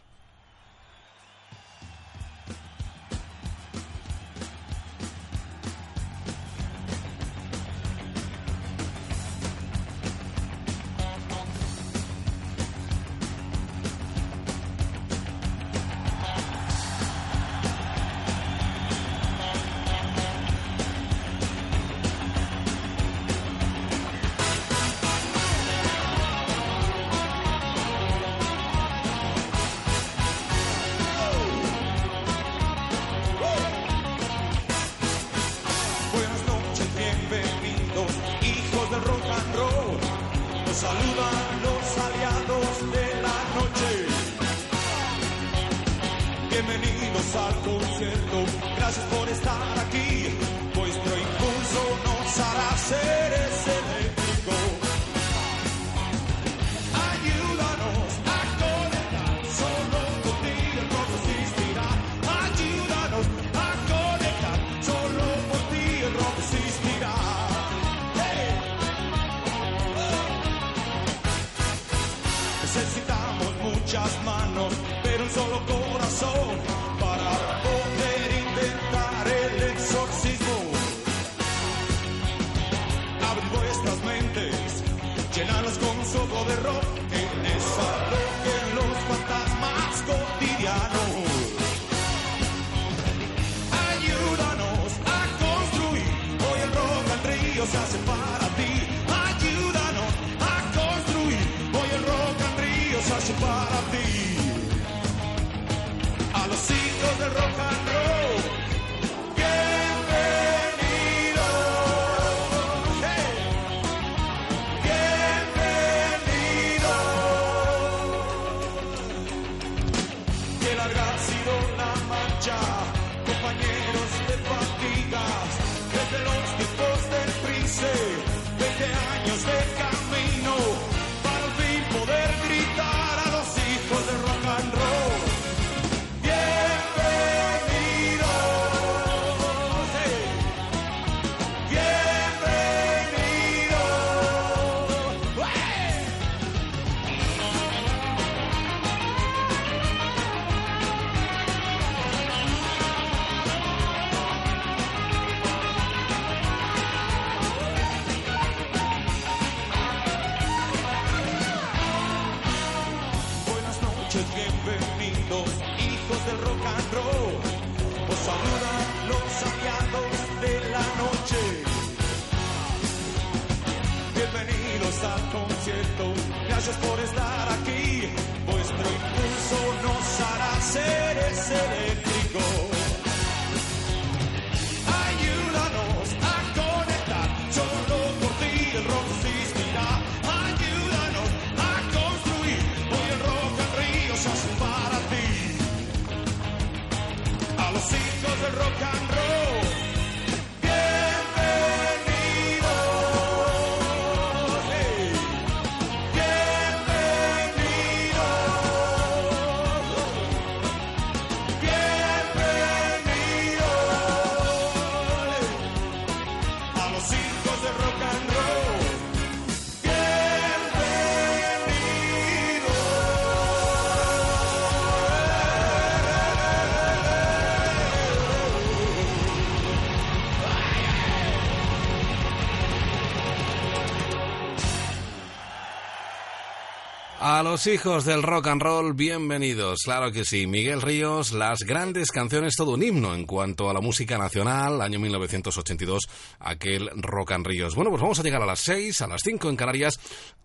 los hijos del rock and roll, bienvenidos. Claro que sí, Miguel Ríos, las grandes canciones, todo un himno en cuanto a la música nacional, año 1982, aquel rock and ríos. Bueno, pues vamos a llegar a las 6, a las 5 en Canarias,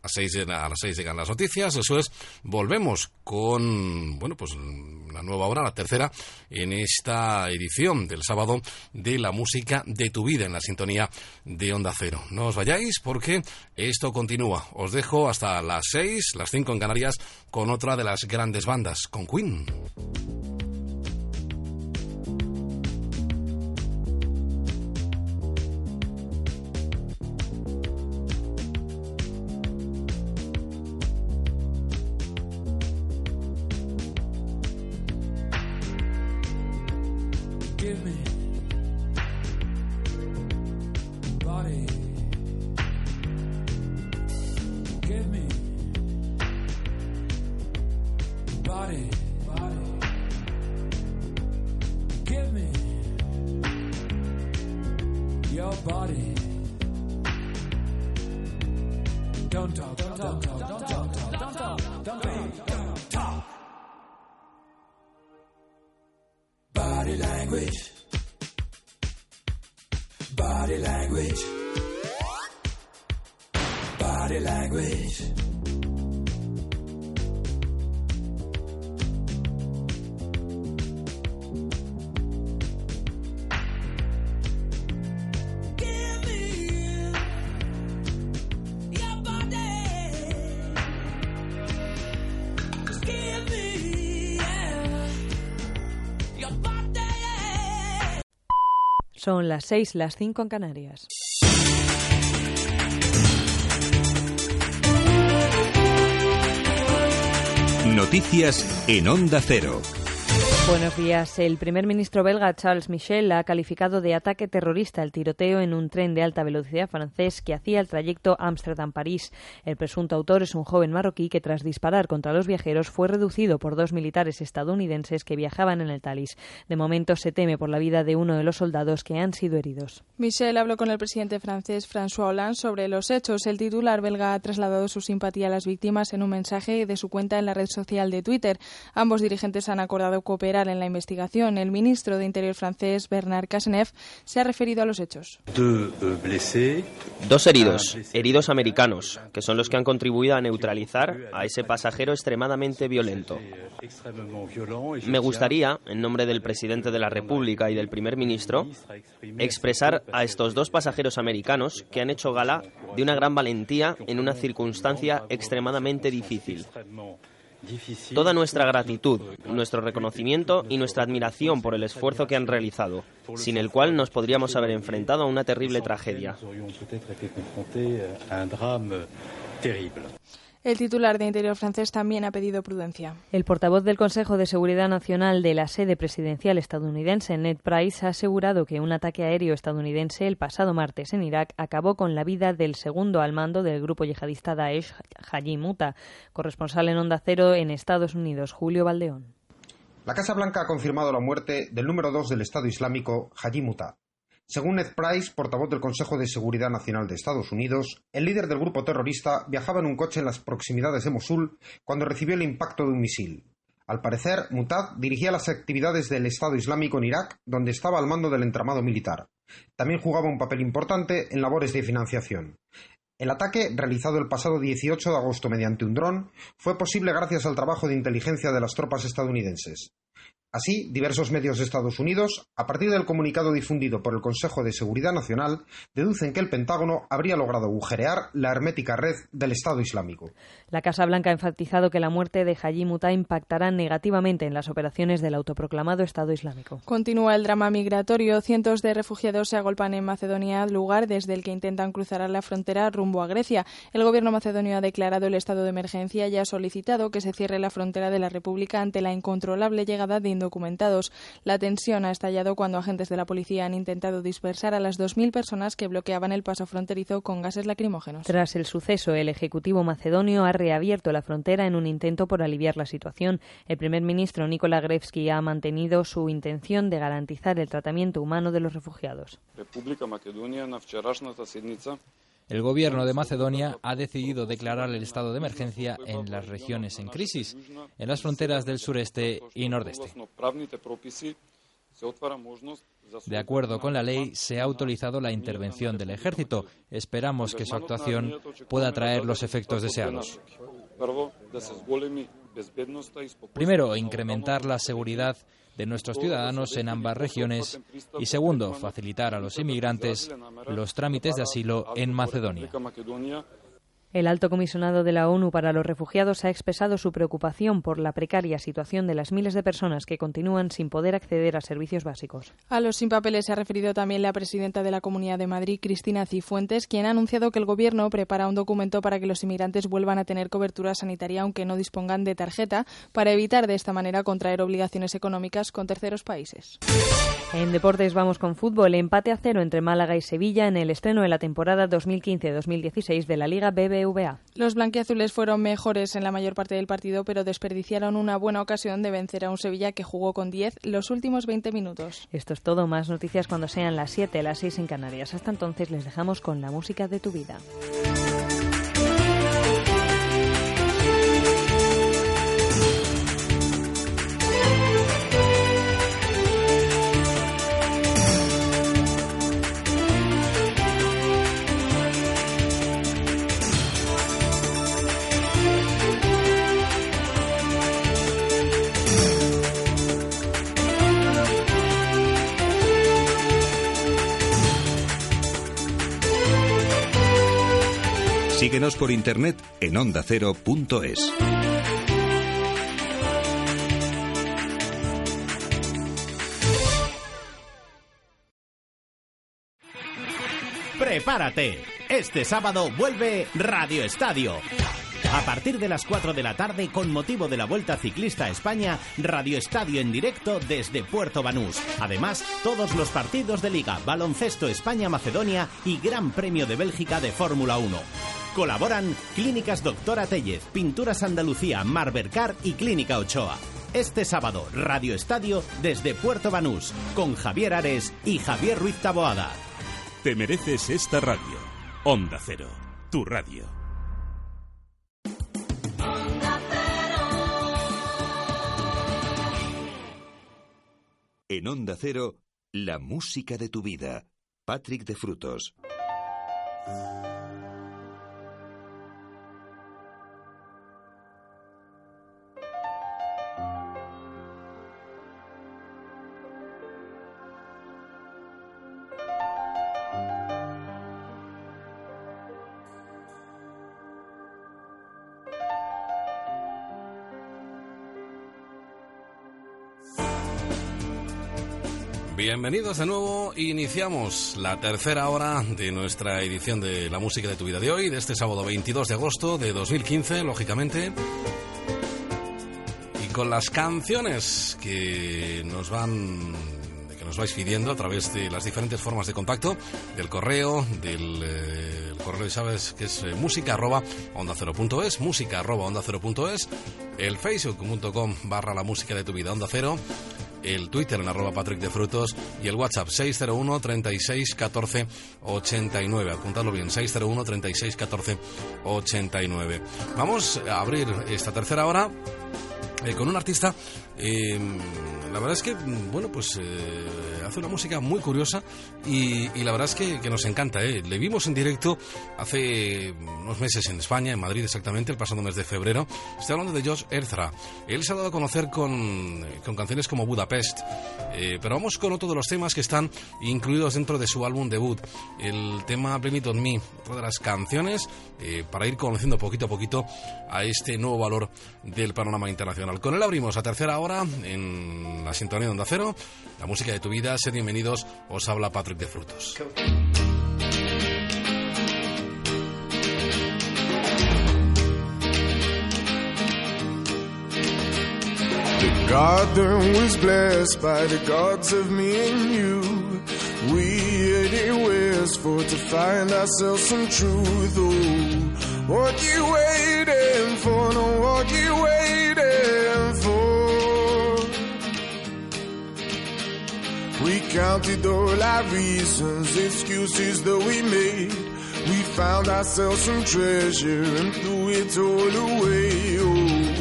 a, seis, a las 6 llegan las noticias, eso es, volvemos con, bueno, pues la nueva hora, la tercera, en esta edición del sábado de la música de tu vida en la sintonía de Onda Cero. No os vayáis porque esto continúa. Os dejo hasta las 6, las 5 en Canarias, con otra de las grandes bandas, con Queen. Las 6, las 5 en Canarias. Noticias en Onda Cero. Buenos días. El primer ministro belga Charles Michel ha calificado de ataque terrorista el tiroteo en un tren de alta velocidad francés que hacía el trayecto Ámsterdam-París. El presunto autor es un joven marroquí que tras disparar contra los viajeros fue reducido por dos militares estadounidenses que viajaban en el Thalys. De momento se teme por la vida de uno de los soldados que han sido heridos. Michel habló con el presidente francés François Hollande sobre los hechos. El titular belga ha trasladado su simpatía a las víctimas en un mensaje de su cuenta en la red social de Twitter. Ambos dirigentes han acordado cooperar en la investigación. El ministro de Interior francés, Bernard Cazeneuve, se ha referido a los hechos. Dos heridos, heridos americanos, que son los que han contribuido a neutralizar a ese pasajero extremadamente violento. Me gustaría, en nombre del presidente de la República y del primer ministro, expresar a estos dos pasajeros americanos que han hecho gala de una gran valentía en una circunstancia extremadamente difícil. Toda nuestra gratitud, nuestro reconocimiento y nuestra admiración por el esfuerzo que han realizado, sin el cual nos podríamos haber enfrentado a una terrible tragedia. El titular de Interior francés también ha pedido prudencia. El portavoz del Consejo de Seguridad Nacional de la sede presidencial estadounidense, Ned Price, ha asegurado que un ataque aéreo estadounidense el pasado martes en Irak acabó con la vida del segundo al mando del grupo yihadista Daesh, Haji Muta. Corresponsal en Onda Cero en Estados Unidos, Julio Valdeón. La Casa Blanca ha confirmado la muerte del número dos del Estado Islámico, Haji Muta. Según Ned Price, portavoz del Consejo de Seguridad Nacional de Estados Unidos, el líder del grupo terrorista viajaba en un coche en las proximidades de Mosul cuando recibió el impacto de un misil. Al parecer, Mutad dirigía las actividades del Estado Islámico en Irak, donde estaba al mando del entramado militar. También jugaba un papel importante en labores de financiación. El ataque, realizado el pasado 18 de agosto mediante un dron, fue posible gracias al trabajo de inteligencia de las tropas estadounidenses. Así, diversos medios de Estados Unidos, a partir del comunicado difundido por el Consejo de Seguridad Nacional, deducen que el Pentágono habría logrado agujerear la hermética red del Estado Islámico. La Casa Blanca ha enfatizado que la muerte de Haji Muta impactará negativamente en las operaciones del autoproclamado Estado Islámico. Continúa el drama migratorio. Cientos de refugiados se agolpan en Macedonia, lugar desde el que intentan cruzar la frontera rumbo a Grecia. El gobierno macedonio ha declarado el estado de emergencia y ha solicitado que se cierre la frontera de la República ante la incontrolable llegada de indocumentados. La tensión ha estallado cuando agentes de la policía han intentado dispersar a las 2.000 personas que bloqueaban el paso fronterizo con gases lacrimógenos. Tras el suceso, el Ejecutivo macedonio ha reabierto la frontera en un intento por aliviar la situación. El primer ministro Nikola Grevski ha mantenido su intención de garantizar el tratamiento humano de los refugiados. El gobierno de Macedonia ha decidido declarar el estado de emergencia en las regiones en crisis, en las fronteras del sureste y nordeste. De acuerdo con la ley, se ha autorizado la intervención del ejército. Esperamos que su actuación pueda traer los efectos deseados. Primero, incrementar la seguridad de nuestros ciudadanos en ambas regiones y segundo, facilitar a los inmigrantes los trámites de asilo en Macedonia. El alto comisionado de la ONU para los refugiados ha expresado su preocupación por la precaria situación de las miles de personas que continúan sin poder acceder a servicios básicos. A los sin papeles se ha referido también la presidenta de la Comunidad de Madrid, Cristina Cifuentes, quien ha anunciado que el Gobierno prepara un documento para que los inmigrantes vuelvan a tener cobertura sanitaria aunque no dispongan de tarjeta, para evitar de esta manera contraer obligaciones económicas con terceros países. En deportes vamos con fútbol. Empate a cero entre Málaga y Sevilla en el estreno de la temporada 2015-2016 de la Liga BBVA. Los blanquiazules fueron mejores en la mayor parte del partido, pero desperdiciaron una buena ocasión de vencer a un Sevilla que jugó con 10 los últimos 20 minutos. Esto es todo. Más noticias cuando sean las 7, las 6 en Canarias. Hasta entonces les dejamos con la música de tu vida. Síguenos por internet en ondacero.es. Prepárate. Este sábado vuelve Radio Estadio. A partir de las 4 de la tarde, con motivo de la Vuelta Ciclista a España, Radio Estadio en directo desde Puerto Banús. Además, todos los partidos de Liga, Baloncesto España-Macedonia y Gran Premio de Bélgica de Fórmula 1. Colaboran Clínicas Doctora Tellez, Pinturas Andalucía, Marbercar y Clínica Ochoa. Este sábado, Radio Estadio desde Puerto Banús, con Javier Ares y Javier Ruiz Taboada. Te mereces esta radio. Onda Cero, tu radio. En Onda Cero, la música de tu vida. Patrick de Frutos. Bienvenidos de nuevo. Iniciamos la tercera hora de nuestra edición de La Música de tu Vida de hoy, de este sábado 22 de agosto de 2015, lógicamente. Y con las canciones que nos van que nos vais pidiendo a través de las diferentes formas de contacto, del correo, del eh, el sabes que es eh, música arroba onda cero punto es, música arroba onda cero punto es, el facebook.com barra la música de tu vida onda cero, el Twitter en arroba Patrick de Frutos y el WhatsApp 601 36 14 89. Apuntadlo bien, 601 36 14 89. Vamos a abrir esta tercera hora eh, con un artista. eh, la verdad es que, bueno, pues eh, hace una música muy curiosa y, y la verdad es que, que nos encanta. ¿eh? Le vimos en directo hace unos meses en España, en Madrid exactamente, el pasado mes de febrero. Estoy hablando de Josh Erzra. Él se ha dado a conocer con, con canciones como Budapest, eh, pero vamos con otro de los temas que están incluidos dentro de su álbum debut, el tema Blame On Me, otra de las canciones eh, para ir conociendo poquito a poquito a este nuevo valor del panorama internacional. Con él abrimos la tercera hora en la sintonía de Onda Cero, la música de tu vida. Bienvenidos, os habla Patrick de Frutos. The garden was blessed by the gods of me and you. We headed westward to find ourselves some truth. Oh, what you waiting for? No, what you waiting for? We counted all our reasons, excuses that we made. We found ourselves some treasure and threw it all away. Oh,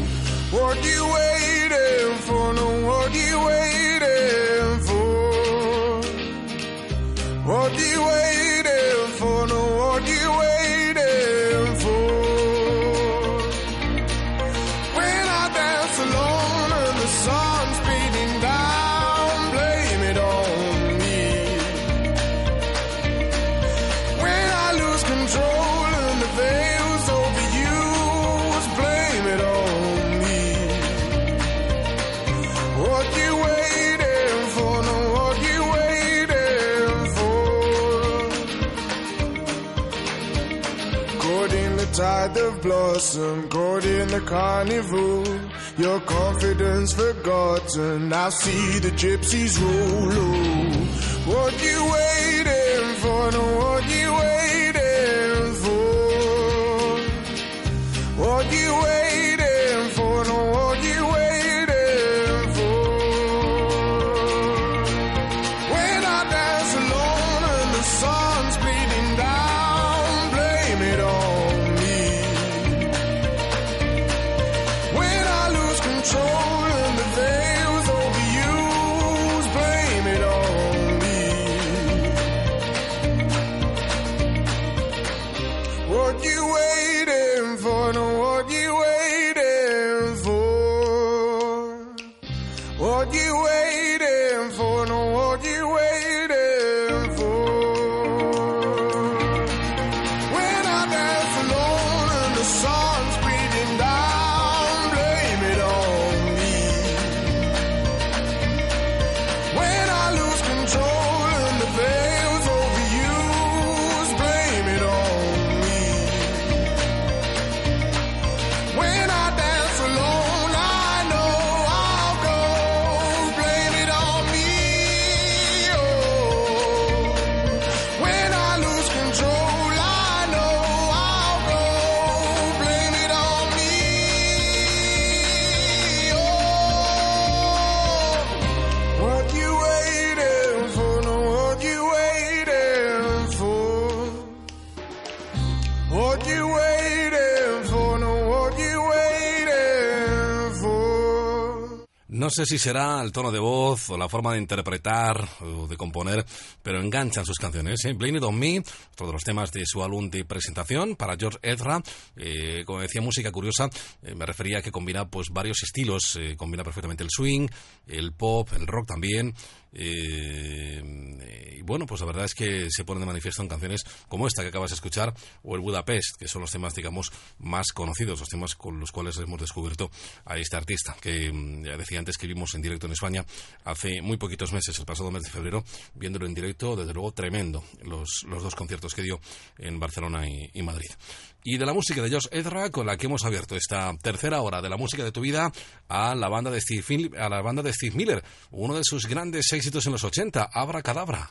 what you waiting for? No, what you waiting for? What you waiting for? No, what you waiting the blossom, caught in the carnival. Your confidence forgotten. Now see the gypsies roll. Oh, what you waiting for? No, what you waiting sé si será el tono de voz o la forma de interpretar o de componer, pero enganchan sus canciones. ¿eh? Blame It On Me, otro de los temas de su álbum de presentación para George Ezra. Eh, como decía, música curiosa, eh, me refería a que combina pues varios estilos. eh, combina perfectamente el swing, el pop, el rock también. Eh, bueno, pues la verdad es que se pone de manifiesto en canciones como esta que acabas de escuchar o el Budapest, que son los temas, digamos, más conocidos, los temas con los cuales hemos descubierto a este artista, que mm, ya decía antes que vimos en directo en España hace muy poquitos meses, el pasado mes de febrero, viéndolo en directo, desde luego tremendo, los, los dos conciertos que dio en Barcelona y, y Madrid. Y de la música de Josh Ezra, con la que hemos abierto esta tercera hora de la música de tu vida, a la banda de Steve, a la banda de Steve Miller, uno de sus grandes éxitos en los 80, Abra Cadabra.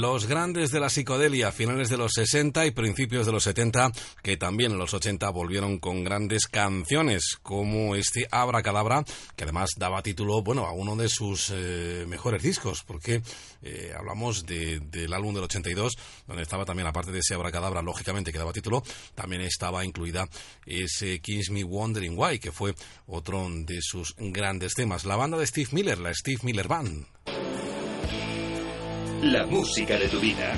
Los grandes de la psicodelia, finales de los 60 y principios de los 70, que también en los 80 volvieron con grandes canciones, como este Abracadabra, que además daba título, bueno, a uno de sus eh, mejores discos, porque eh, hablamos de- del álbum del 82, donde estaba también, aparte de ese Abracadabra, lógicamente que daba título, también estaba incluida ese Kiss Me Wondering Why, que fue otro de sus grandes temas. La banda de Steve Miller, la Steve Miller Band. La música de tu vida.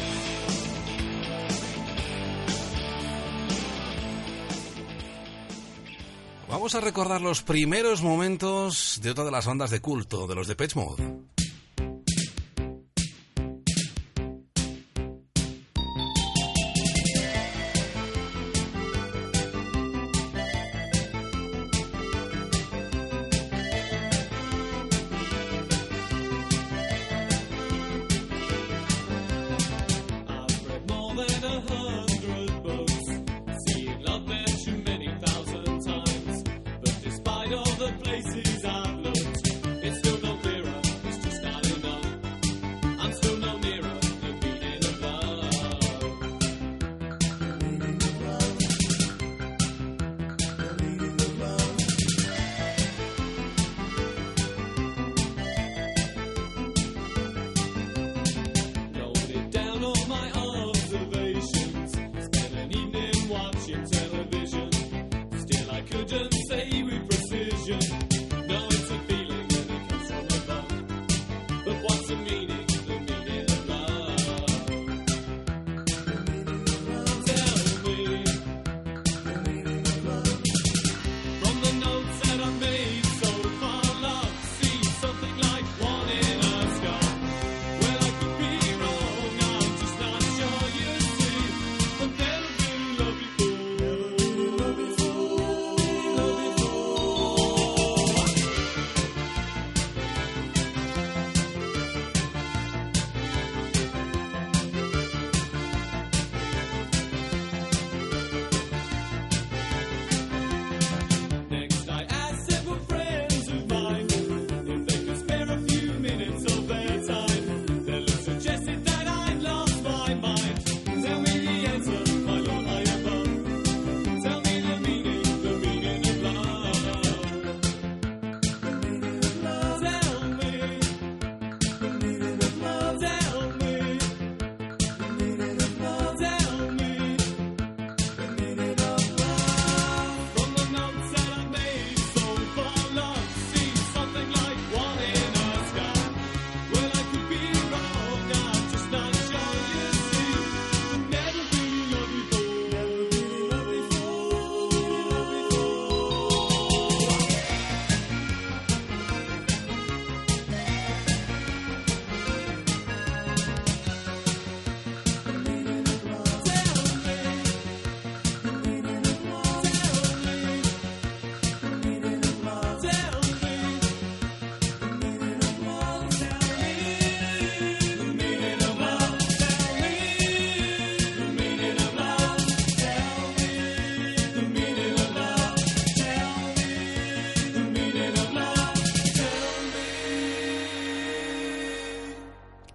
Vamos a recordar los primeros momentos de otra de las bandas de culto, de los de Pitch Mode.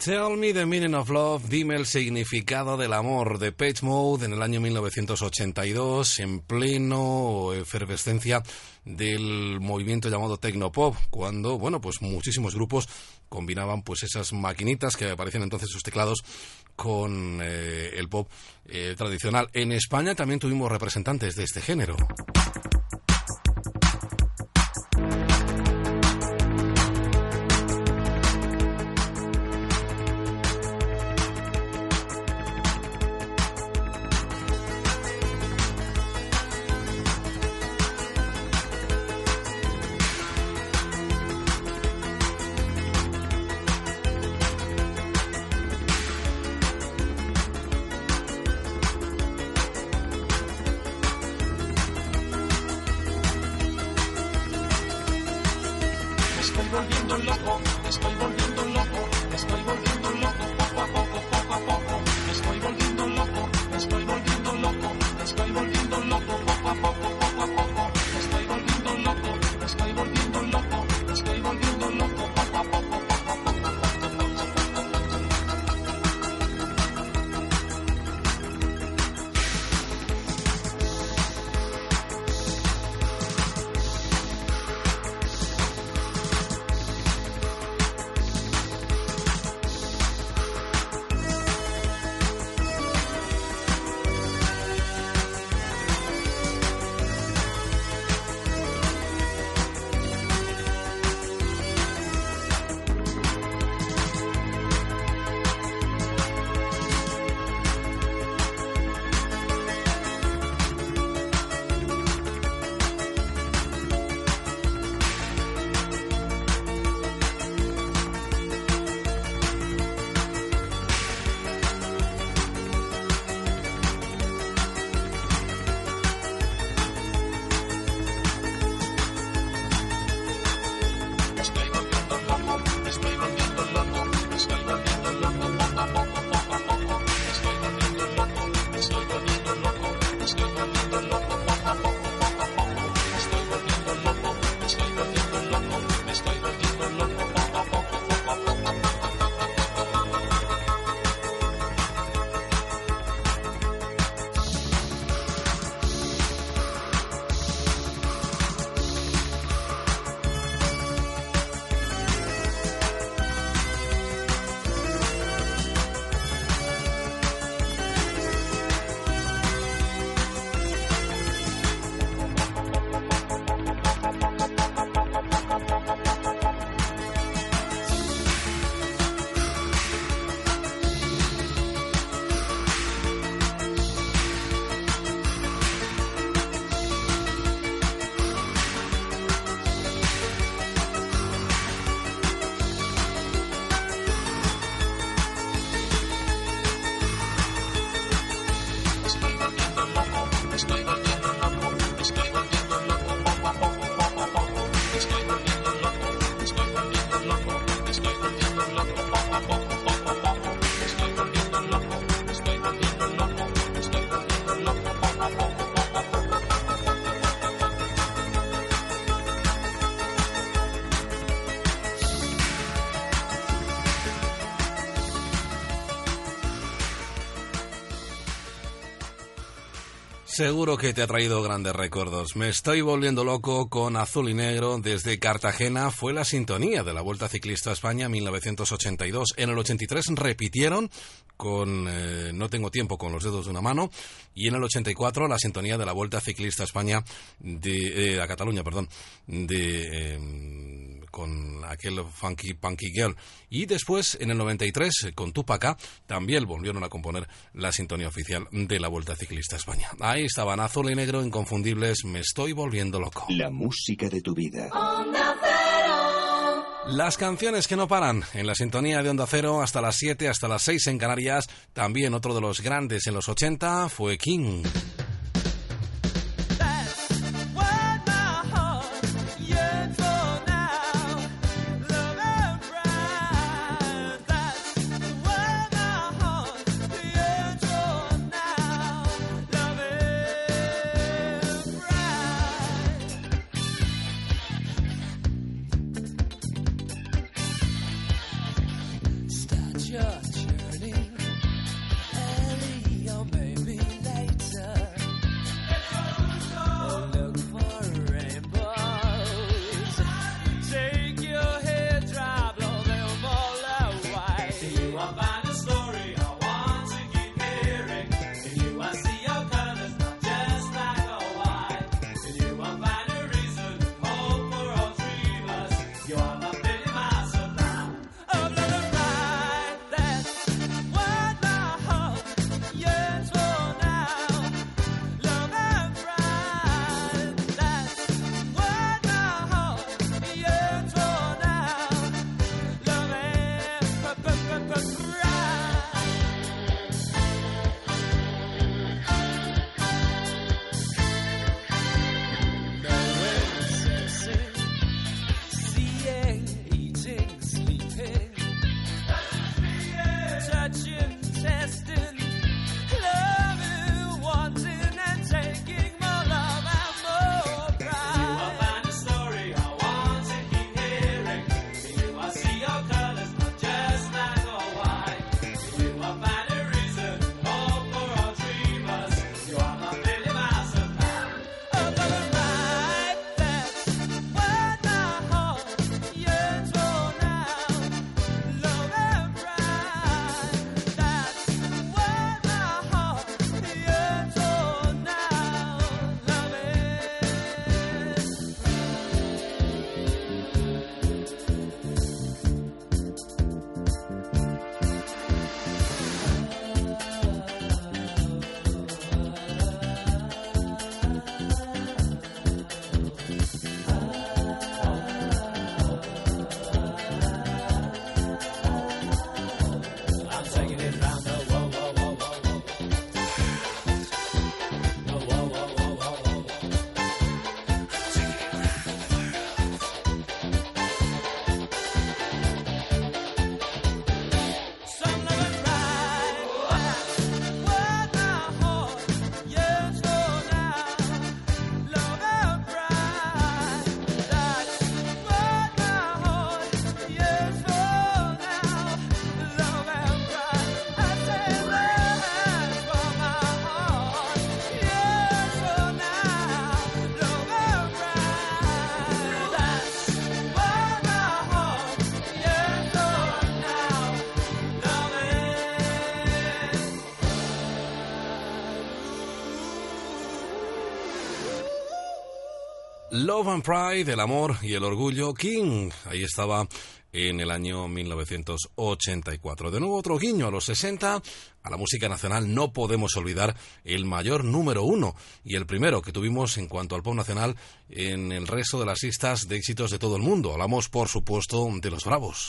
Tell me the meaning of love, dime el significado del amor de Page Mode en el año 1982, en pleno efervescencia del movimiento llamado Tecnopop, cuando, bueno, pues muchísimos grupos combinaban pues esas maquinitas que aparecían entonces sus teclados con eh, el pop eh, tradicional. En España también tuvimos representantes de este género. Seguro que te ha traído grandes recuerdos. Me estoy volviendo loco con Azul y Negro desde Cartagena. Fue la sintonía de la Vuelta Ciclista a España 1982. En el 83 repitieron con eh, No tengo tiempo con los dedos de una mano y en el 84 la sintonía de la Vuelta Ciclista a España de eh, a Cataluña, perdón, de eh, con aquel funky punky girl y después en el 93 eh, con Tupac también volvieron a componer la sintonía oficial de la Vuelta Ciclista a España. Ahí estaban azul y negro inconfundibles, me estoy volviendo loco. La música de tu vida. Las canciones que no paran en la sintonía de Onda Cero hasta las 7, hasta las 6 en Canarias. También otro de los grandes en los 80 fue King. Love and Pride, el amor y el orgullo, King. Ahí estaba en el año 1984. De nuevo otro guiño a los 60, a la música nacional no podemos olvidar el mayor número uno y el primero que tuvimos en cuanto al pop nacional en el resto de las listas de éxitos de todo el mundo. Hablamos, por supuesto, de los Bravos.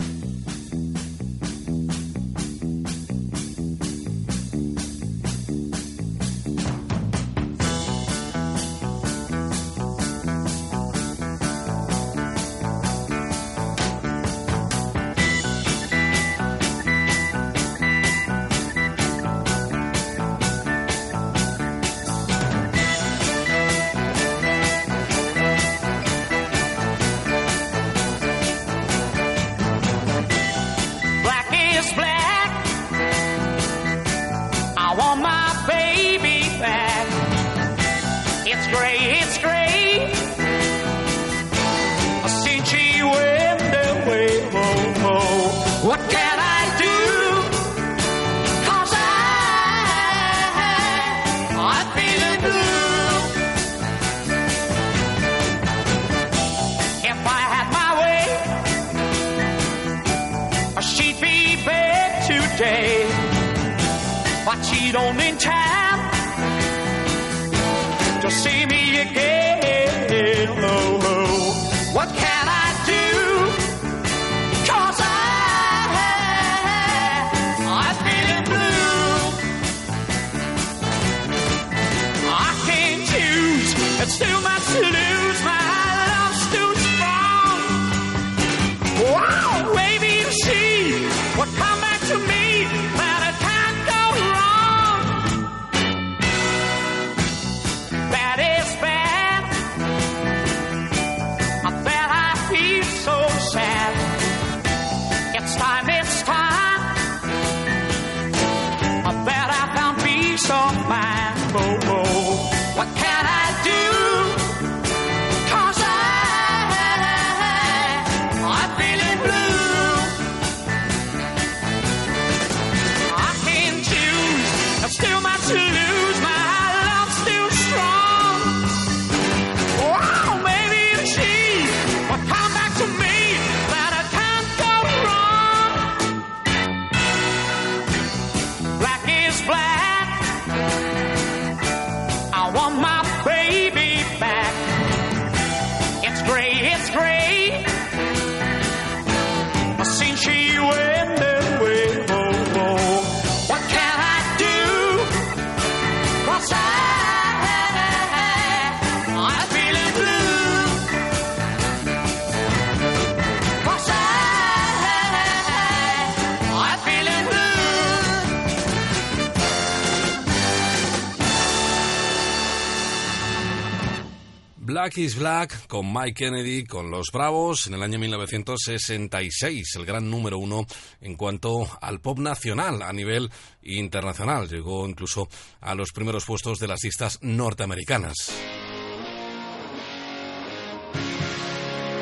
Black Black con Mike Kennedy, con los Bravos, en el año 1966, el gran número uno en cuanto al pop nacional a nivel internacional. Llegó incluso a los primeros puestos de las listas norteamericanas.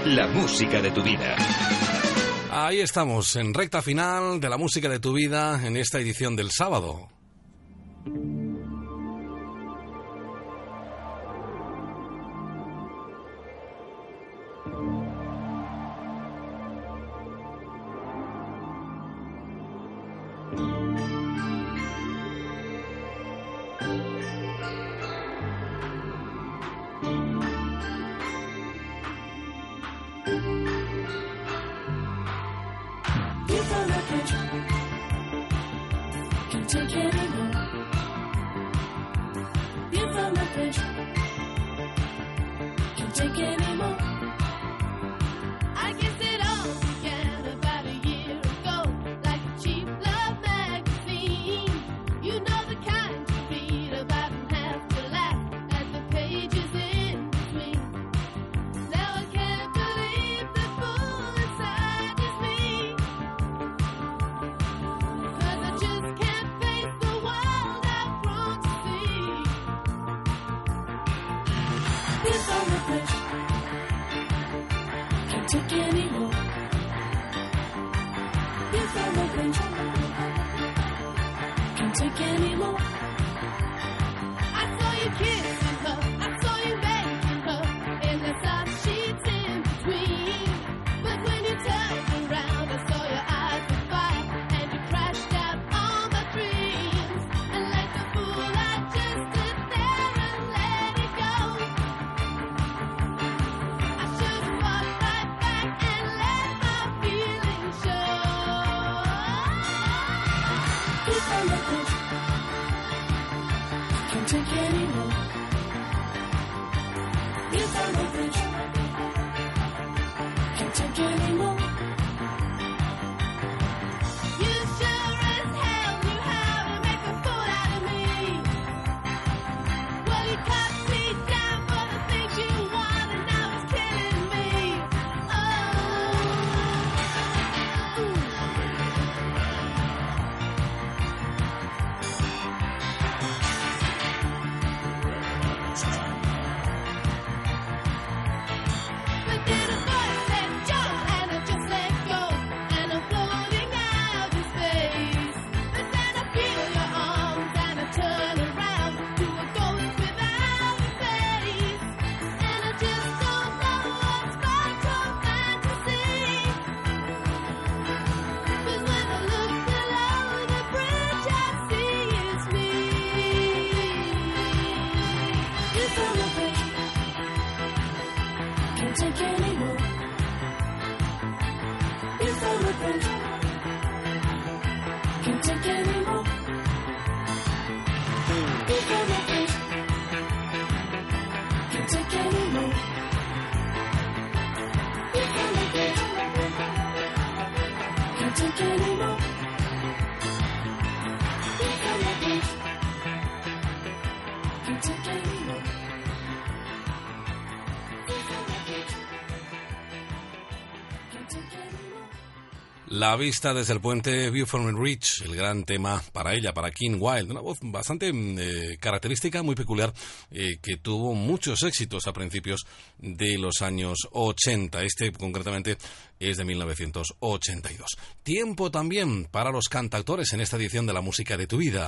La música de tu vida. Ahí estamos, en recta final de la música de tu vida en esta edición del sábado. feel so refreshed. Keep taking La vista desde el puente View from Ridge, el gran tema para ella, para King Wild, una voz bastante eh, característica, muy peculiar, eh, que tuvo muchos éxitos a principios de los años 80. Este concretamente es de 1982. Tiempo también para los cantautores en esta edición de la música de tu vida.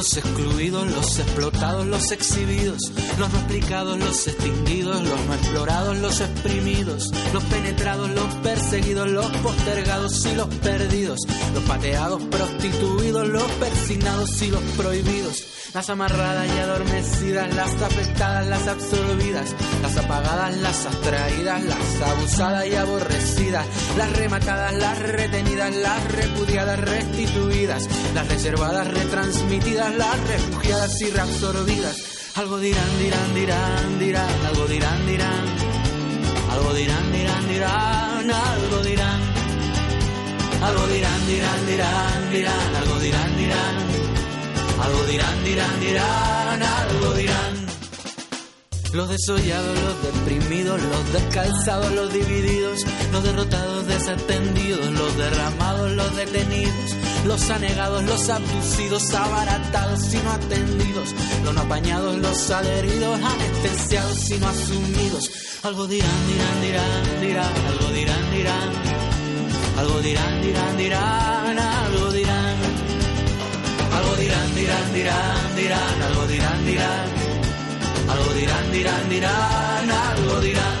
Los excluidos, los explotados, los exhibidos, los no explicados, los extinguidos, los no explorados, los exprimidos, los penetrados, los perseguidos, los postergados y los perdidos, los pateados, prostituidos, los persignados y los prohibidos, las amarradas y adormecidas, las afectadas, las absorbidas, las apagadas, las abstraídas, las abusadas y aborrecidas, las rematadas, las retenidas, las repudiadas, restituidas, las reservadas, retransmitidas, las refugiadas y reabsorbidas. Algo dirán, dirán, dirán, dirán, algo dirán, dirán, algo dirán, dirán, dirán, algo dirán, algo dirán, dirán, dirán, dirán, algo dirán, dirán, algo dirán, dirán, dirán, algo dirán. Los desollados, los deprimidos, los descalzados, los divididos, los derrotados, desatendidos, los derramados, los detenidos, los anegados, los abducidos, abaratados y no atendidos, los no apañados, los adheridos, anestesiados y no asumidos. Algo dirán, dirán, dirán, dirán, algo dirán, dirán, algo dirán, dirán, dirán, dirán, dirán, dirán, dirán, algo dirán, dirán. Algo dirán, dirán, dirán, algo dirán.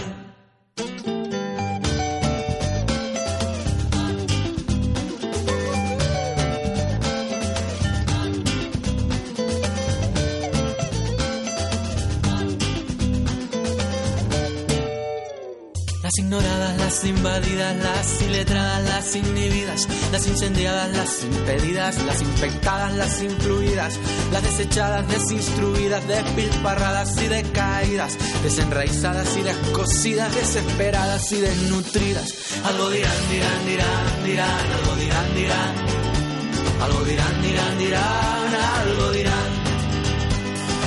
Ignoradas, las invadidas, las iletradas, las inhibidas, las incendiadas, las impedidas, las infectadas, las influidas, las desechadas, desinstruidas, despilfarradas y decaídas, desenraizadas y descosidas, desesperadas y desnutridas. Algo dirán, dirán, dirán, dirán, algo dirán, dirán, algo dirán, dirán, dirán, algo dirán,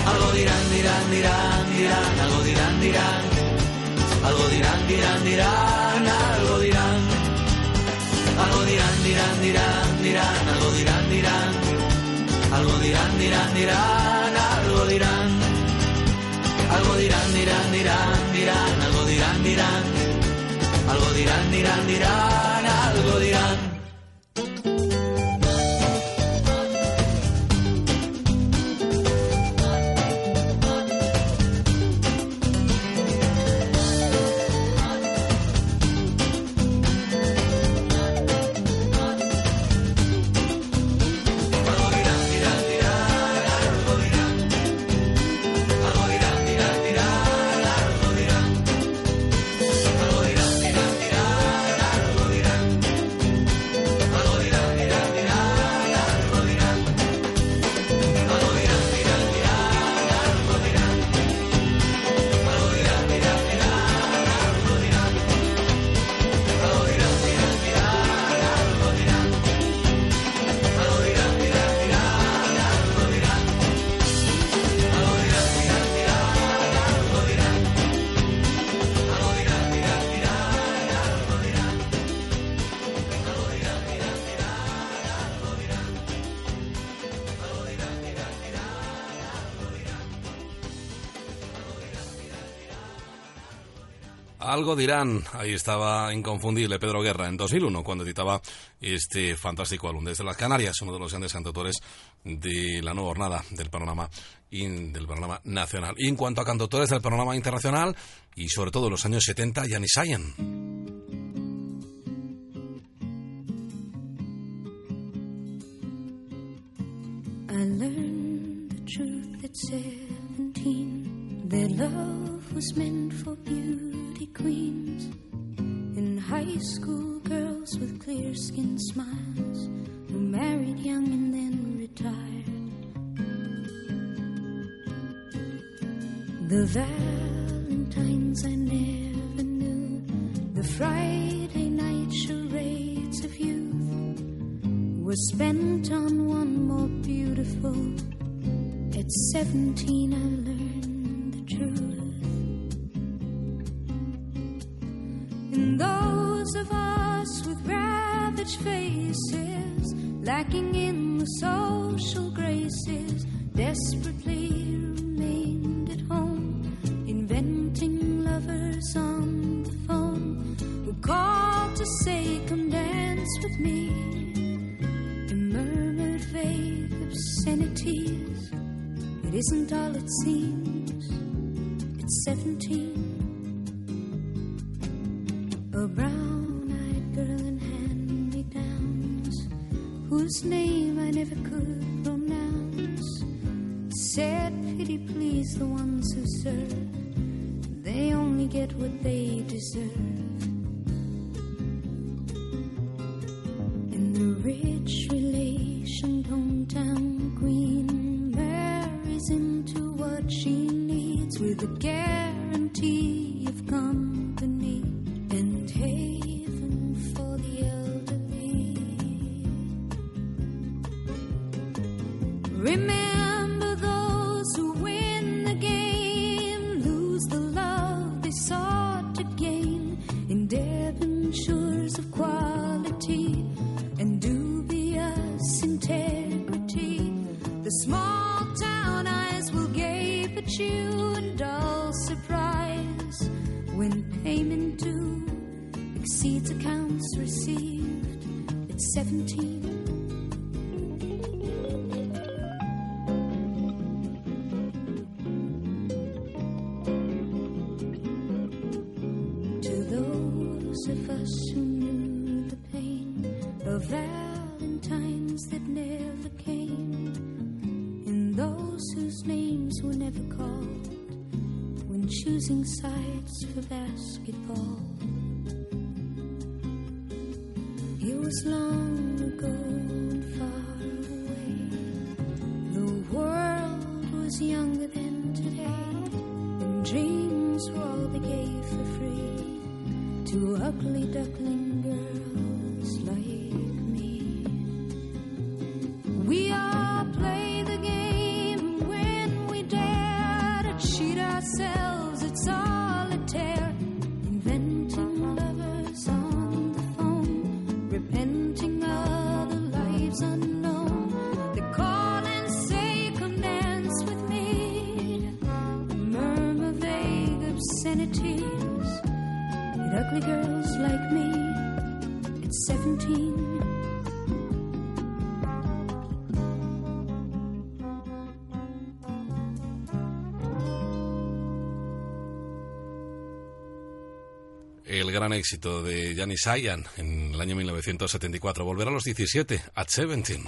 algo dirán, dirán, dirán, dirán, algo dirán, dirán. Algo dirán, dirán, dirán, algo dirán. Algo dirán, dirán, dirán, dirán, algo dirán, dirán. Algo dirán, dirán, dirán, algo dirán. Algo dirán, dirán, dirán, dirán, algo dirán, dirán. Algo dirán, dirán, dirán, algo dirán. Algo dirán, ahí estaba inconfundible Pedro Guerra en 2001 cuando editaba este fantástico álbum desde las Canarias, uno de los grandes cantautores de la nueva jornada del panorama in- del panorama nacional. Y en cuanto a cantautores del panorama internacional y sobre todo en los años 70, Janis beauty queens and high school girls with clear skin smiles who married young and then retired. The Valentines I never knew, the Friday night charades of youth were spent on one more beautiful. At seventeen, I learned the truth. Us with ravaged faces, lacking in the social graces, desperately remained at home, inventing lovers on the phone who called to say, Come dance with me. And murmured vague obscenities. It isn't all it seems. It's 17. A whose name I never could pronounce, said, Pity please the ones who serve, they only get what they deserve. And the rich relation hometown queen marries into what she needs. With a guarantee gran éxito de Janis Sayan en el año 1974. Volver a los 17, at 17.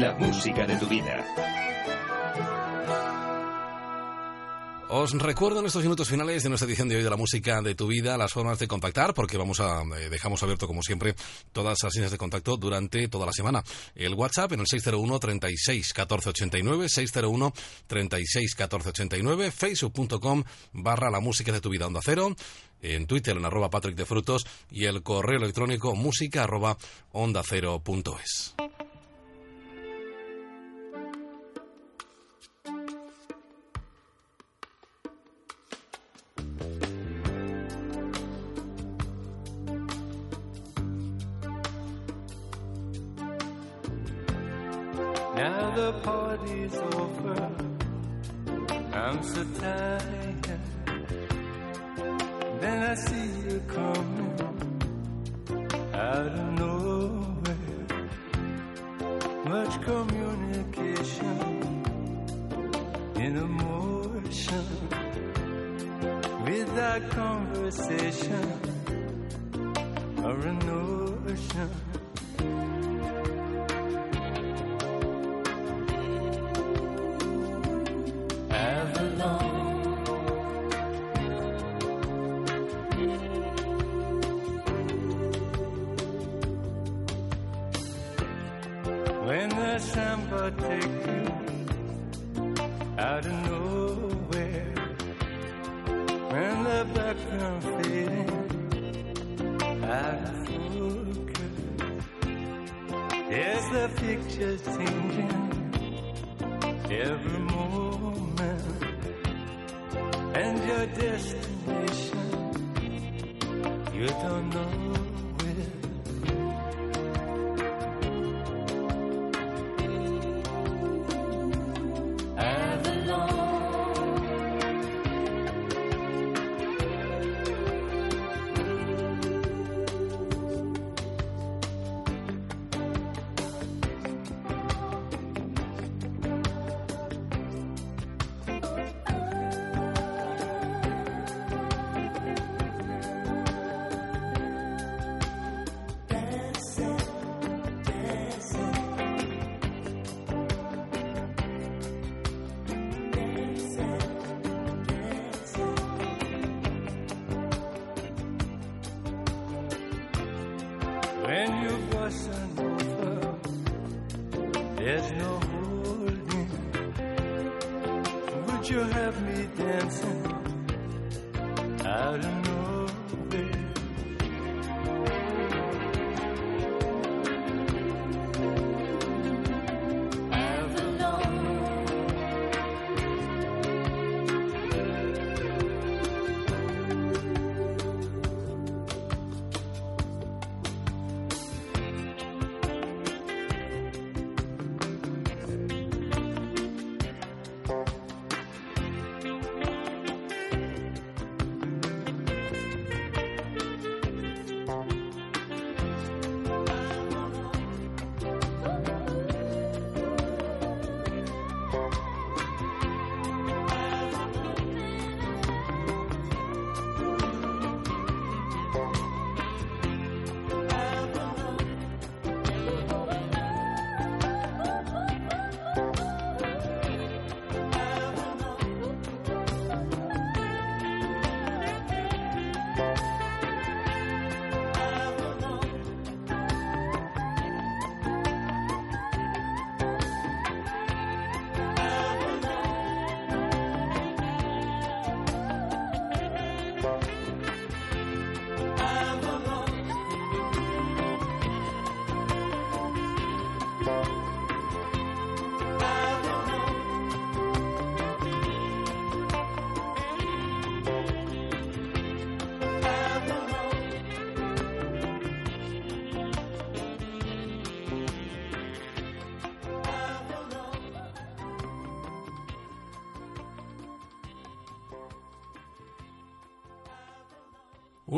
La música de tu vida. Os recuerdo en estos minutos finales de nuestra edición de hoy de la música de tu vida las formas de contactar, porque vamos a eh, dejamos abierto como siempre todas las líneas de contacto durante toda la semana. El WhatsApp en el 601 36 14 89, 601 36 14 89, facebook.com barra la música de tu vida onda cero, en Twitter en arroba Patrick de Frutos y el correo electrónico música arroba onda cero punto es. The party's over. I'm so tired. Then I see you coming out of nowhere. Much communication in emotion. Without conversation or a notion.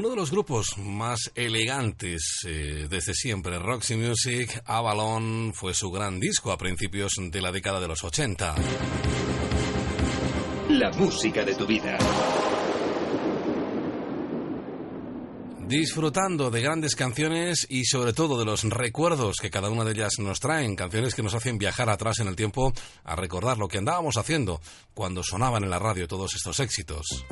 Uno de los grupos más elegantes eh, desde siempre, Roxy Music, Avalon, fue su gran disco a principios de la década de los 80. La música de tu vida. Disfrutando de grandes canciones y sobre todo de los recuerdos que cada una de ellas nos traen, canciones que nos hacen viajar atrás en el tiempo a recordar lo que andábamos haciendo cuando sonaban en la radio todos estos éxitos.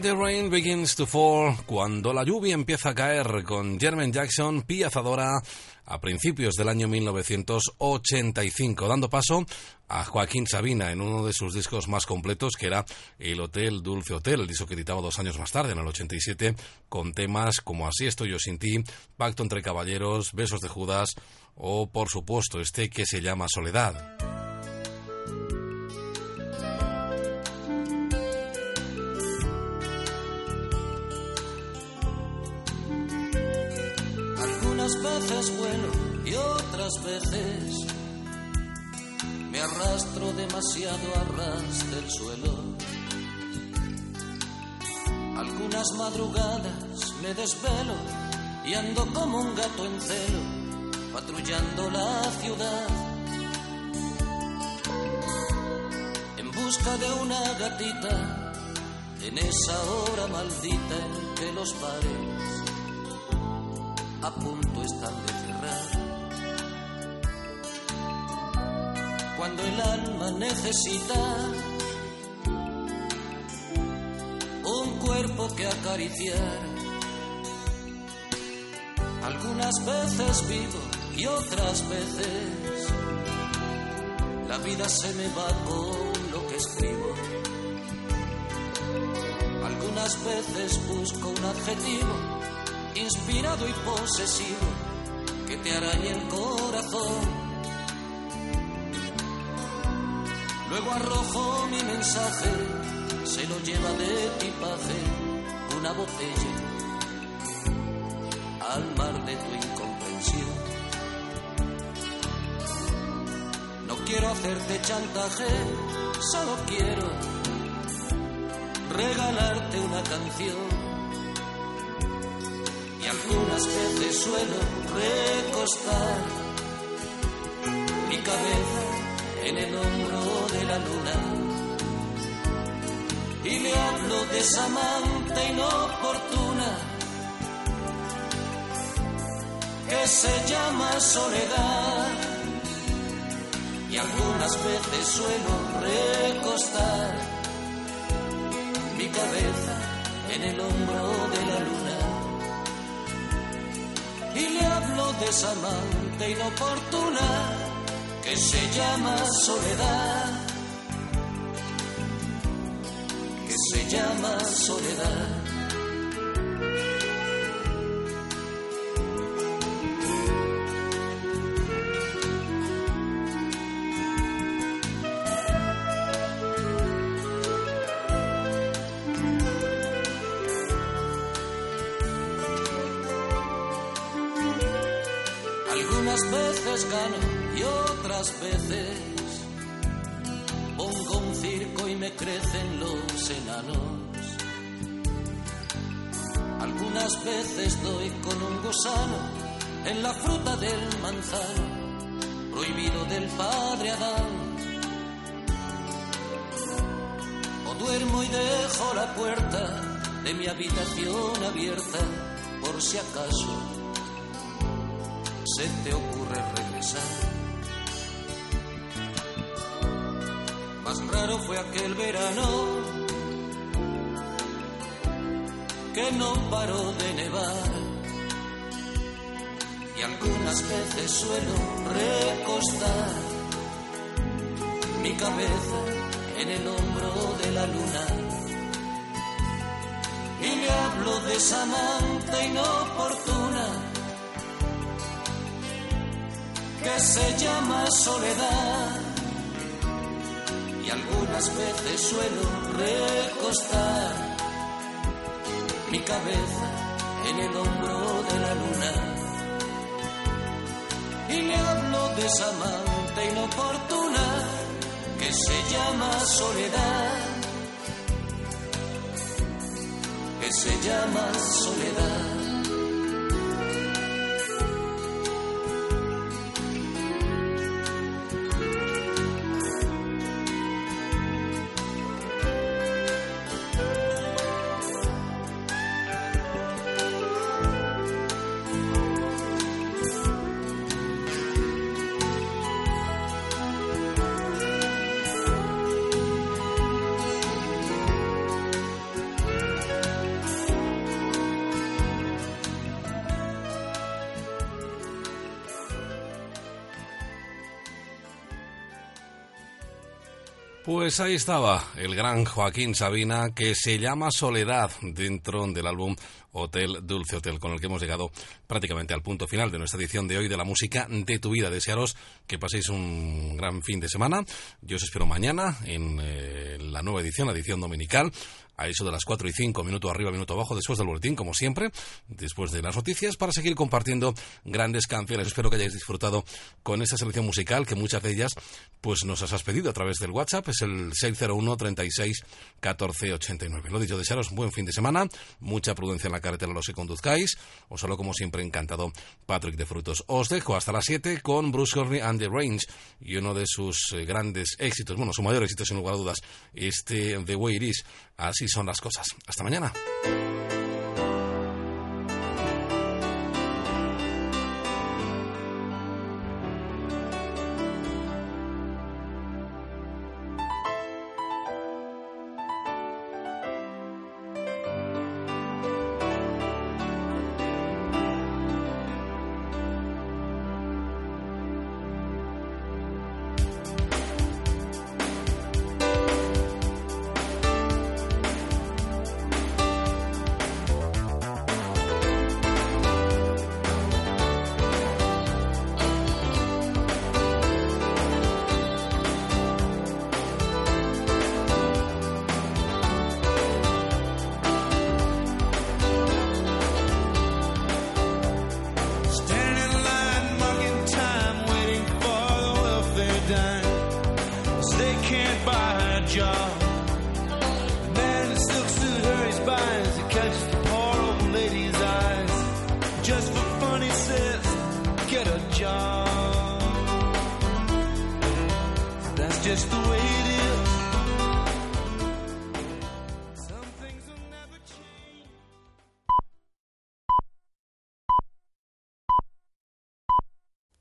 The Rain Begins to Fall, cuando la lluvia empieza a caer, con Jermaine Jackson, piazadora, a principios del año 1985, dando paso a Joaquín Sabina en uno de sus discos más completos, que era El Hotel Dulce Hotel, el disco que editaba dos años más tarde, en el 87, con temas como Así estoy yo sin ti, Pacto entre caballeros, Besos de Judas o, por supuesto, este que se llama Soledad. Y otras veces me arrastro demasiado a ras del suelo. Algunas madrugadas me desvelo y ando como un gato en celo, patrullando la ciudad. En busca de una gatita, en esa hora maldita en que los bares a punto están de cerrar. Cuando el alma necesita un cuerpo que acariciar. Algunas veces vivo y otras veces la vida se me va con lo que escribo. Algunas veces busco un adjetivo inspirado y posesivo que te arañe el corazón. Luego arrojo mi mensaje, se lo lleva de equipaje una botella al mar de tu incomprensión. No quiero hacerte chantaje, solo quiero regalarte una canción algunas veces suelo recostar. Mi cabeza en el hombro de la luna. Y le hablo de esa amante inoportuna que se llama soledad. Y algunas veces suelo recostar mi cabeza en el hombro de la luna y le hablo de esa amante inoportuna que se llama soledad, que se llama soledad. Otras veces pongo un circo y me crecen los enanos. Algunas veces doy con un gusano en la fruta del manzano, prohibido del padre Adán. O duermo y dejo la puerta de mi habitación abierta por si acaso se te ocurre regresar. Raro fue aquel verano que no paró de nevar. Y algunas veces suelo recostar mi cabeza en el hombro de la luna. Y le hablo de esa amante inoportuna que se llama soledad algunas veces suelo recostar mi cabeza en el hombro de la luna. Y le hablo de esa amante inoportuna que se llama soledad. Que se llama soledad Pues ahí estaba el gran Joaquín Sabina que se llama Soledad dentro del álbum Hotel Dulce Hotel con el que hemos llegado prácticamente al punto final de nuestra edición de hoy de la música de tu vida. Desearos que paséis un gran fin de semana. Yo os espero mañana en eh, la nueva edición, la edición dominical a eso de las 4 y 5, minuto arriba, minuto abajo, después del boletín, como siempre, después de las noticias, para seguir compartiendo grandes canciones. Espero que hayáis disfrutado con esta selección musical, que muchas de ellas pues nos has pedido a través del WhatsApp, es el 601 36 14 89. Lo dicho, desearos un buen fin de semana, mucha prudencia en la carretera los que conduzcáis, os hablo como siempre encantado Patrick de Frutos. Os dejo hasta las 7 con Bruce Horney and the Range y uno de sus eh, grandes éxitos, bueno, su mayor éxito sin lugar a dudas, este The Way It Is. Así son las cosas. Hasta mañana.